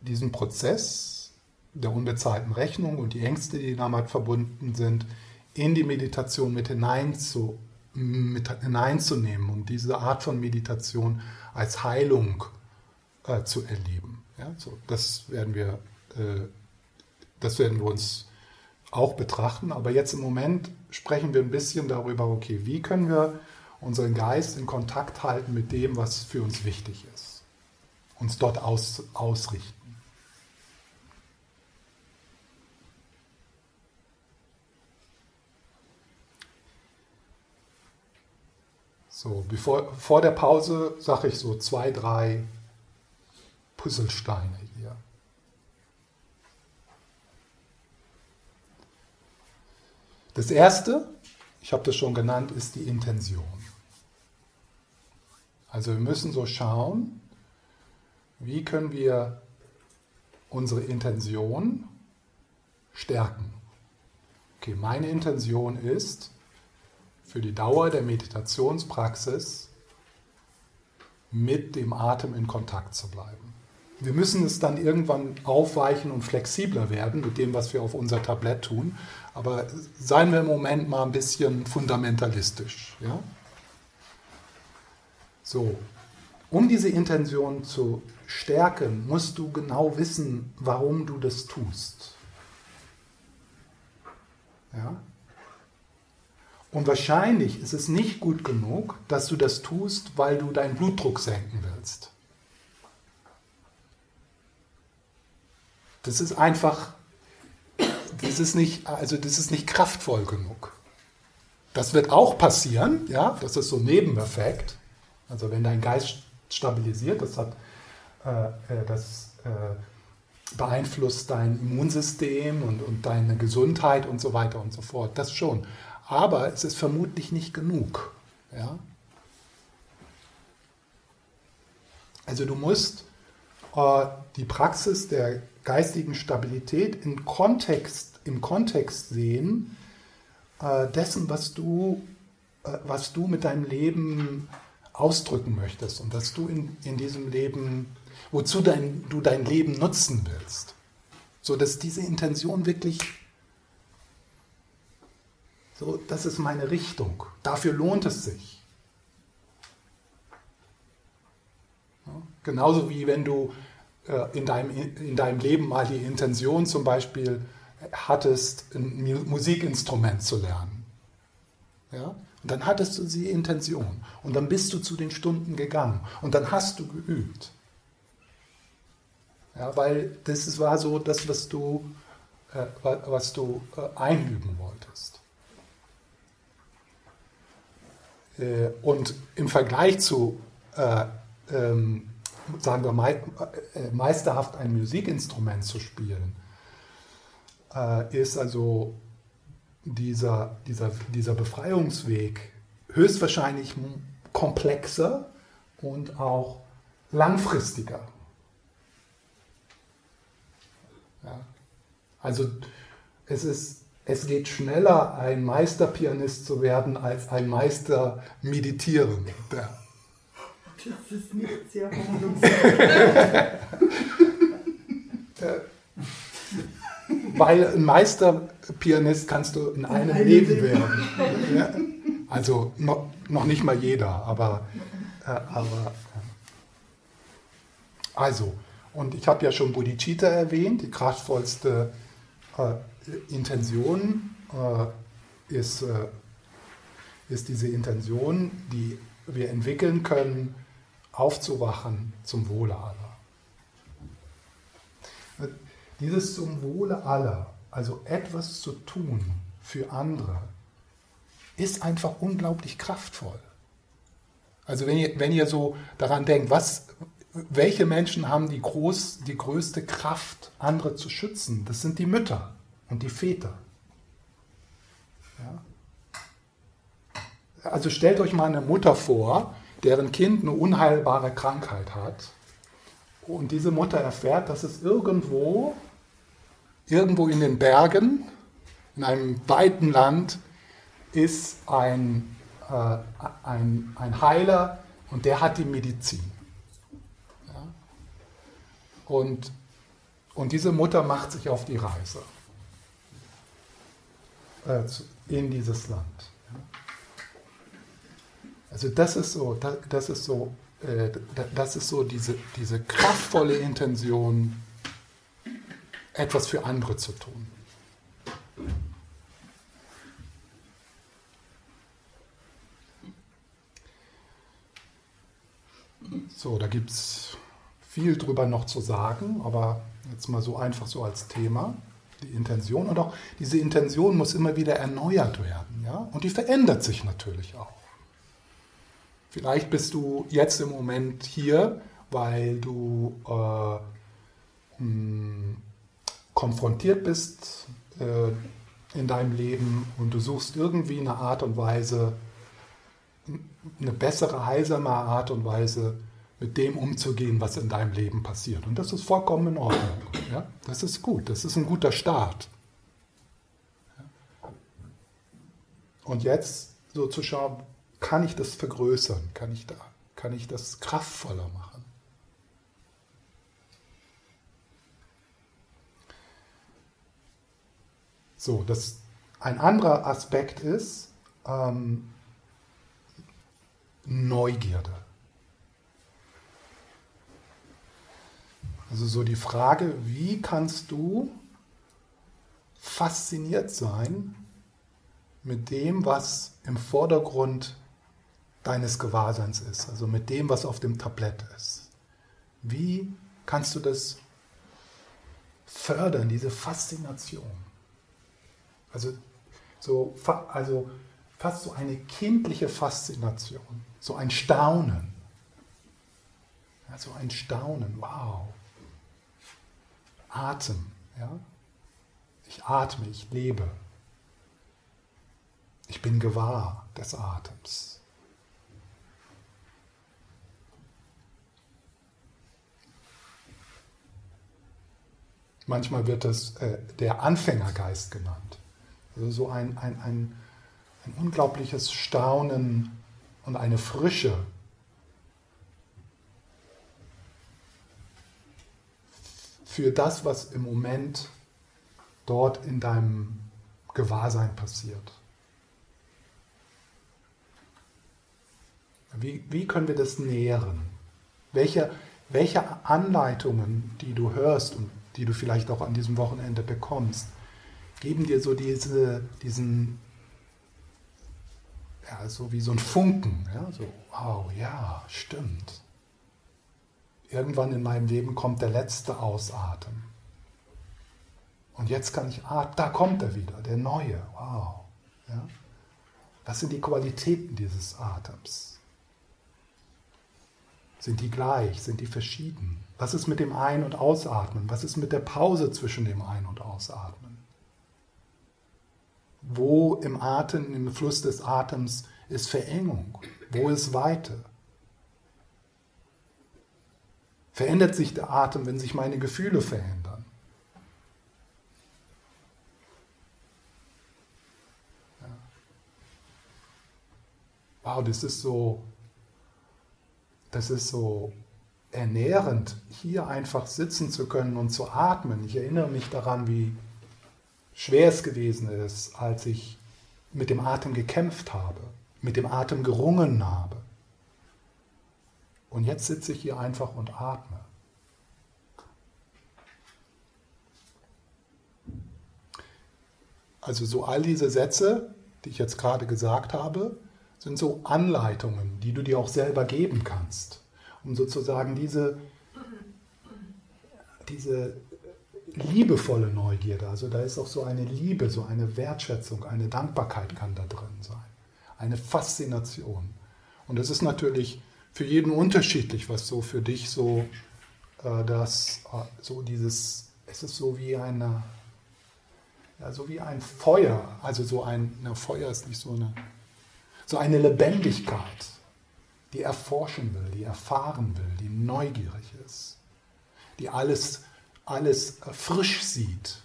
S1: diesen Prozess der unbezahlten Rechnung und die Ängste, die damit verbunden sind, in die Meditation mit, hineinzu, mit hineinzunehmen und diese Art von Meditation als Heilung äh, zu erleben. Ja, so, das, werden wir, äh, das werden wir uns auch betrachten. Aber jetzt im Moment sprechen wir ein bisschen darüber, okay, wie können wir unseren Geist in Kontakt halten mit dem, was für uns wichtig ist. Uns dort aus, ausrichten. So, bevor, vor der Pause sage ich so zwei, drei Puzzlesteine hier. Das erste, ich habe das schon genannt, ist die Intention. Also wir müssen so schauen, wie können wir unsere Intention stärken. Okay, meine Intention ist, für die Dauer der Meditationspraxis mit dem Atem in Kontakt zu bleiben. Wir müssen es dann irgendwann aufweichen und flexibler werden mit dem, was wir auf unser Tablett tun. Aber seien wir im Moment mal ein bisschen fundamentalistisch. Ja? So, um diese Intention zu stärken, musst du genau wissen, warum du das tust. Ja? Und wahrscheinlich ist es nicht gut genug, dass du das tust, weil du deinen Blutdruck senken willst. Das ist einfach, das ist nicht, also das ist nicht kraftvoll genug. Das wird auch passieren, ja, das ist so ein Nebeneffekt. Also wenn dein Geist stabilisiert, das hat, äh, äh, das äh, beeinflusst dein Immunsystem und, und deine Gesundheit und so weiter und so fort. Das schon. Aber es ist vermutlich nicht genug. Ja? Also du musst äh, die Praxis der geistigen Stabilität im Kontext, im Kontext sehen äh, dessen, was du, äh, was du mit deinem Leben ausdrücken möchtest und was du in, in diesem Leben, wozu dein, du dein Leben nutzen willst. So dass diese Intention wirklich, so, das ist meine Richtung. Dafür lohnt es sich. Genauso wie wenn du äh, in deinem, in deinem Leben mal die Intention zum Beispiel hattest, ein Musikinstrument zu lernen. Ja? Und dann hattest du die Intention. Und dann bist du zu den Stunden gegangen. Und dann hast du geübt. Ja, weil das war so das, was du, äh, was du äh, einüben wolltest. Äh, und im Vergleich zu äh, ähm, sagen wir, mei äh, meisterhaft ein Musikinstrument zu spielen, äh, ist also dieser, dieser, dieser Befreiungsweg höchstwahrscheinlich komplexer und auch langfristiger. Ja. Also es, ist, es geht schneller, ein Meisterpianist zu werden, als ein Meister meditieren. Ja. Das ist nicht sehr Weil ein Meisterpianist kannst du in einem in Leben werden. Ja? Also noch, noch nicht mal jeder, aber, äh, aber also, und ich habe ja schon Bodhicitta erwähnt, die kraftvollste äh, Intention äh, ist, äh, ist diese Intention, die wir entwickeln können, aufzuwachen zum Wohle aller. Dieses zum Wohle aller, also etwas zu tun für andere, ist einfach unglaublich kraftvoll. Also wenn ihr, wenn ihr so daran denkt, was, welche Menschen haben die, groß, die größte Kraft, andere zu schützen? Das sind die Mütter und die Väter. Ja? Also stellt euch mal eine Mutter vor, deren Kind eine unheilbare Krankheit hat. Und diese Mutter erfährt, dass es irgendwo, irgendwo in den Bergen, in einem weiten Land, ist ein, äh, ein, ein Heiler und der hat die Medizin. Ja? Und, und diese Mutter macht sich auf die Reise äh, in dieses Land. Also das ist so, das ist so, äh, das ist so diese, diese kraftvolle Intention, etwas für andere zu tun. So, da gibt es viel drüber noch zu sagen, aber jetzt mal so einfach so als Thema, die Intention. Und auch diese Intention muss immer wieder erneuert werden. Ja? Und die verändert sich natürlich auch. Vielleicht bist du jetzt im Moment hier, weil du äh, mh, hm, konfrontiert bist äh, in deinem Leben und du suchst irgendwie eine Art und Weise, eine bessere, heilsame Art und Weise, mit dem umzugehen, was in deinem Leben passiert. Und das ist vollkommen in Ordnung. Ja? Das ist gut, das ist ein guter Start. Und jetzt so zu schauen, kann ich das vergrößern? Kann ich, da, kann ich das kraftvoller machen? So, das, ein anderer Aspekt ist ähm, Neugierde. Also so die Frage, wie kannst du fasziniert sein mit dem, was im Vordergrund deines Gewahrseins ist, also mit dem, was auf dem Tablett ist. Wie kannst du das fördern, diese Faszination? Also, so, also fast so eine kindliche Faszination, so ein Staunen. Ja, so ein Staunen, wow. Atem, ja. Ich atme, ich lebe. Ich bin gewahr des Atems. Manchmal wird das äh, der Anfängergeist genannt. Also so ein, ein, ein, ein unglaubliches Staunen und eine Frische. Für das, was im Moment dort in deinem Gewahrsein passiert. Wie, wie können wir das nähren? Welche, welche Anleitungen, die du hörst und die du vielleicht auch an diesem Wochenende bekommst, geben dir so diese, diesen, ja, so wie so ein Funken, ja, so, wow, ja, stimmt. Irgendwann in meinem Leben kommt der letzte Ausatmen. Und jetzt kann ich atmen, da kommt er wieder, der neue, wow. Ja. Was sind die Qualitäten dieses Atems? Sind die gleich? Sind die verschieden? Was ist mit dem Ein- und Ausatmen? Was ist mit der Pause zwischen dem Ein- und Ausatmen? Wo im Atem, im Fluss des Atems ist Verengung? Wo ist Weite? Verändert sich der Atem, wenn sich meine Gefühle verändern? Ja. Wow, das ist so das ist so ernährend, hier einfach sitzen zu können und zu atmen. Ich erinnere mich daran, wie schwer es gewesen ist, als ich mit dem Atem gekämpft habe, mit dem Atem gerungen habe. Und jetzt sitze ich hier einfach und atme. Also so all diese Sätze, die ich jetzt gerade gesagt habe, sind so Anleitungen, die du dir auch selber geben kannst, um sozusagen diese, diese liebevolle Neugierde, also da ist auch so eine Liebe, so eine Wertschätzung, eine Dankbarkeit kann da drin sein, eine Faszination. Und es ist natürlich für jeden unterschiedlich, was so für dich so äh, das, äh, so dieses, es ist so wie eine, ja, so wie ein Feuer, also so ein, na, Feuer ist nicht so eine, so eine Lebendigkeit, die erforschen will, die erfahren will, die neugierig ist, die alles, alles frisch sieht.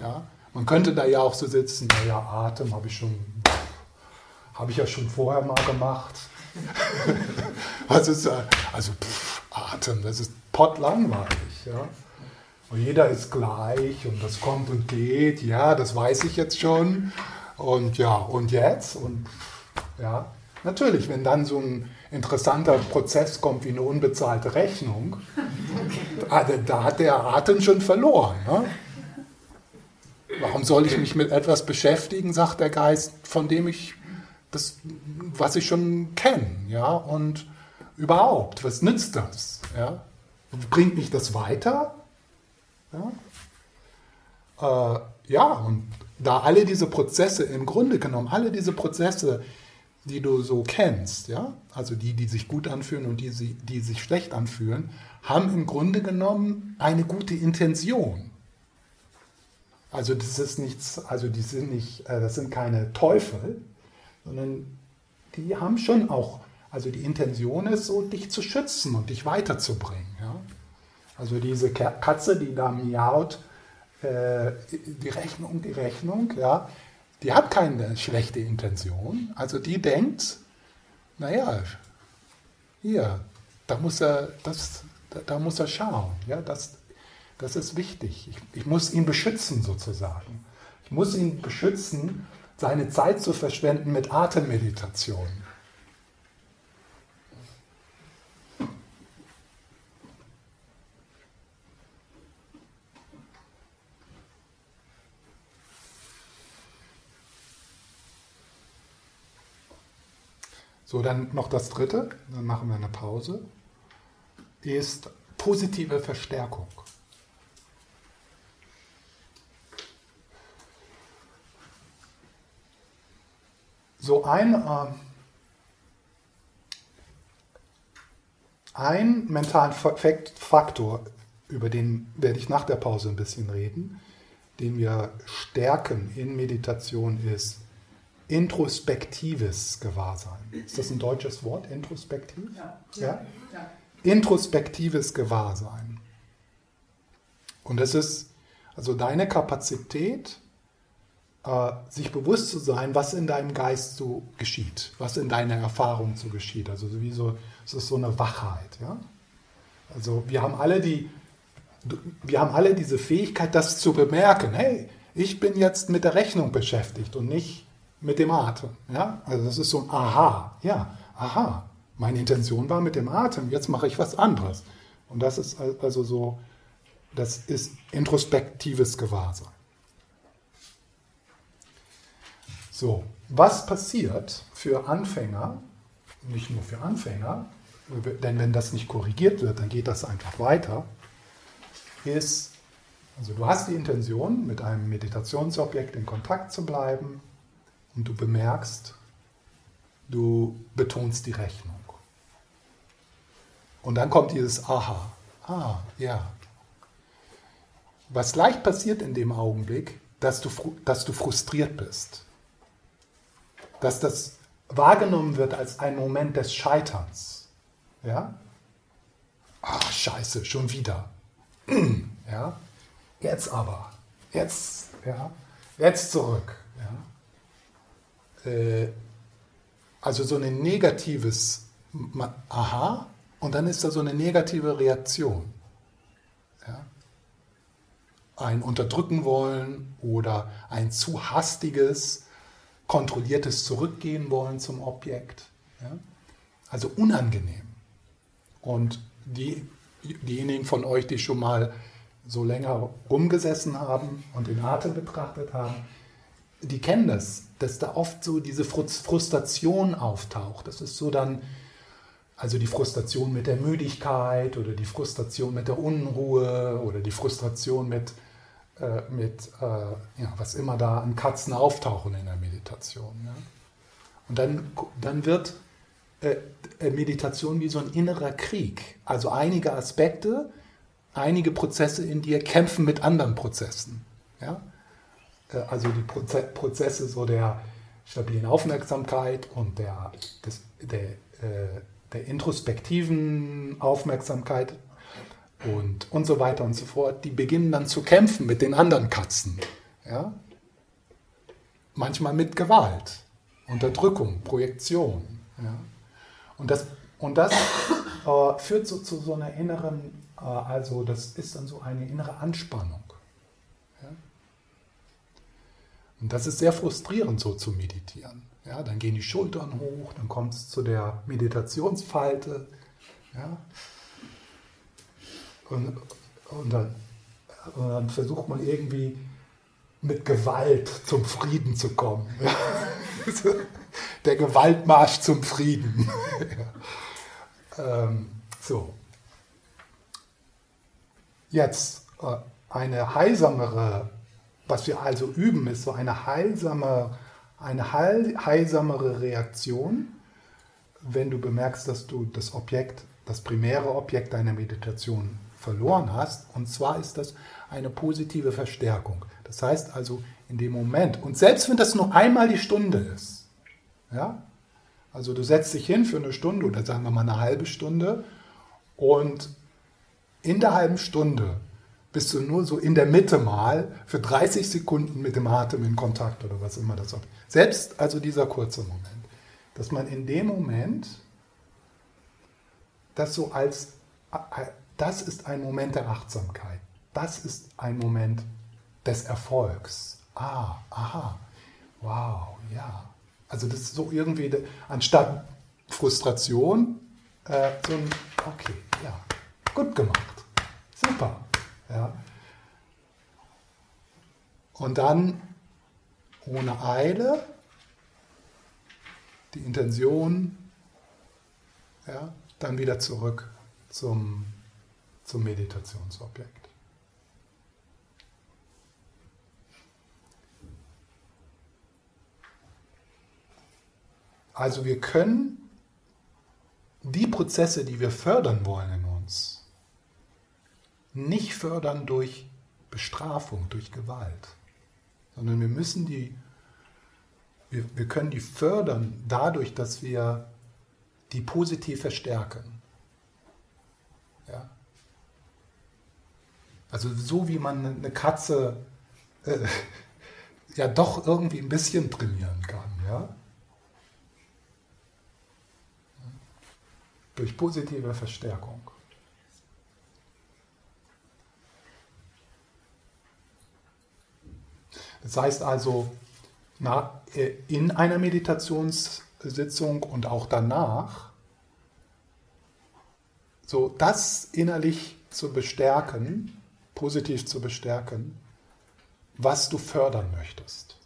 S1: Ja? Man könnte da ja auch so sitzen, naja, Atem habe ich schon, ich ja schon vorher mal gemacht. Was ist, also pff, Atem, das ist potlangweilig. Ja? Und jeder ist gleich und das kommt und geht, ja, das weiß ich jetzt schon. Und ja, und jetzt? Und ja, natürlich, wenn dann so ein interessanter Prozess kommt wie eine unbezahlte Rechnung, da hat der Atem schon verloren. Ne? Warum soll ich mich mit etwas beschäftigen, sagt der Geist, von dem ich das, was ich schon kenne, ja, und überhaupt, was nützt das, ja? Bringt mich das weiter? Ja, äh, ja und da alle diese Prozesse, im Grunde genommen, alle diese Prozesse die du so kennst, ja, also die, die sich gut anfühlen und die, die sich schlecht anfühlen, haben im Grunde genommen eine gute Intention. Also das ist nichts, also die sind nicht, äh, das sind keine Teufel, sondern die haben schon auch, also die Intention ist so, dich zu schützen und dich weiterzubringen. Ja? Also diese Katze, die da miaut, äh, die Rechnung, die Rechnung, ja, die hat keine schlechte Intention. Also die denkt, naja, hier, da muss er, das, da, da muss er schauen. Ja, das, das ist wichtig. Ich, ich muss ihn beschützen sozusagen. Ich muss ihn beschützen, seine Zeit zu verschwenden mit Atemmeditation. So, dann noch das dritte, dann machen wir eine Pause, ist positive Verstärkung. So ein, äh, ein mentalen Faktor, über den werde ich nach der Pause ein bisschen reden, den wir stärken in Meditation ist introspektives Gewahrsein. Ist das ein deutsches Wort, introspektiv? Ja. ja? ja. Introspektives Gewahrsein. Und das ist also deine Kapazität, äh, sich bewusst zu sein, was in deinem Geist so geschieht, was in deiner Erfahrung so geschieht. Also wie so, es ist so eine Wachheit. Ja? Also wir haben alle die, wir haben alle diese Fähigkeit, das zu bemerken. Hey, ich bin jetzt mit der Rechnung beschäftigt und nicht mit dem Atem. Ja? Also das ist so ein Aha. Ja, aha. Meine Intention war mit dem Atem, jetzt mache ich was anderes. Und das ist also so, das ist introspektives Gewahrsein. So, was passiert für Anfänger, nicht nur für Anfänger, denn wenn das nicht korrigiert wird, dann geht das einfach weiter, ist, also du hast die Intention, mit einem Meditationsobjekt in Kontakt zu bleiben, und du bemerkst, du betonst die Rechnung. Und dann kommt dieses Aha. Ah, ja. Was leicht passiert in dem Augenblick, dass du, dass du frustriert bist. Dass das wahrgenommen wird als ein Moment des Scheiterns. Ja? Ach, scheiße, schon wieder. Ja? Jetzt aber. Jetzt, ja? Jetzt zurück. Ja? Äh, also so ein negatives Aha und dann ist da so eine negative Reaktion. Ja? Ein Unterdrücken wollen oder ein zu hastiges, kontrolliertes Zurückgehen wollen zum Objekt. Ja? Also unangenehm. Und die, diejenigen von euch, die schon mal so länger rumgesessen haben und den Atem betrachtet haben, die kennen das, dass da oft so diese Frustration auftaucht. Das ist so dann, also die Frustration mit der Müdigkeit oder die Frustration mit der Unruhe oder die Frustration mit, äh, mit äh, ja, was immer da an Katzen auftauchen in der Meditation. Ja. Und dann, dann wird äh, äh Meditation wie so ein innerer Krieg. Also einige Aspekte, einige Prozesse in dir kämpfen mit anderen Prozessen. Ja? Äh, also die Prozesse so der stabilen Aufmerksamkeit und der, des, der, äh, der introspektiven Aufmerksamkeit und, und so weiter und so fort, die beginnen dann zu kämpfen mit den anderen Katzen. Ja? Manchmal mit Gewalt, Unterdrückung, Projektion. Ja? Und das, und das äh, führt so zu so einer inneren, äh, also das ist dann so eine innere Anspannung. Und das ist sehr frustrierend, so zu meditieren. Ja, dann gehen die Schultern hoch, dann kommt es zu der Meditationsfalte. Ja. Und, und, dann, und dann versucht man irgendwie mit Gewalt zum Frieden zu kommen. Ja. Der Gewaltmarsch zum Frieden. ja. ähm, so. Jetzt äh, eine heilsamere was wir also üben, ist so eine heilsame, eine heil, heilsamere Reaktion, wenn du bemerkst, dass du das Objekt, das primäre Objekt deiner Meditation verloren hast. Und zwar ist das eine positive Verstärkung. Das heißt also in dem Moment, und selbst wenn das nur einmal die Stunde ist, ja, Also du setzt dich hin für eine Stunde oder sagen wir mal eine halbe Stunde und in der halben Stunde bist du nur so in der Mitte mal für 30 Sekunden mit dem Atem in Kontakt oder was immer das ist. Selbst also dieser kurze Moment, dass man in dem Moment das so als, das ist ein Moment der Achtsamkeit, das ist ein Moment des Erfolgs. Ah, aha, wow, ja. Also das ist so irgendwie, anstatt Frustration, äh, so ein, okay, ja, gut gemacht, super. Ja. Und dann ohne Eile die Intention, ja, dann wieder zurück zum, zum Meditationsobjekt. Also wir können die Prozesse, die wir fördern wollen nicht fördern durch Bestrafung, durch Gewalt, sondern wir müssen die, wir, wir können die fördern dadurch, dass wir die positiv verstärken. Ja? Also so wie man eine Katze äh, ja doch irgendwie ein bisschen trainieren kann. Ja? Durch positive Verstärkung. Das heißt also, na, äh, in einer Meditationssitzung und auch danach, so das innerlich zu bestärken, positiv zu bestärken, was du fördern möchtest.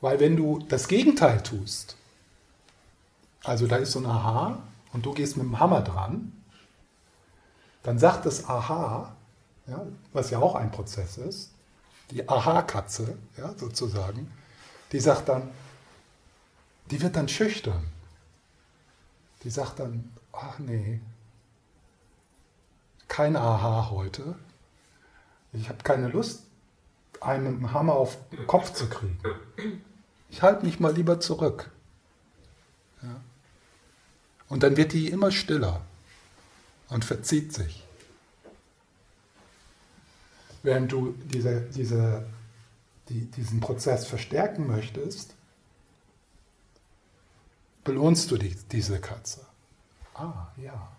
S1: Weil wenn du das Gegenteil tust, also da ist so ein Aha und du gehst mit dem Hammer dran, dann sagt das Aha, ja, was ja auch ein Prozess ist, die Aha-Katze ja, sozusagen, die sagt dann, die wird dann schüchtern. Die sagt dann, ach nee, kein Aha heute. Ich habe keine Lust, einen mit dem Hammer auf den Kopf zu kriegen. Ich halte mich mal lieber zurück. Ja. Und dann wird die immer stiller und verzieht sich. Während du diese, diese, die, diesen Prozess verstärken möchtest, belohnst du die, diese Katze. Ah, ja.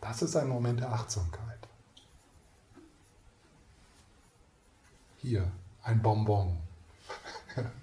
S1: Das ist ein Moment der Achtsamkeit. Hier, ein Bonbon.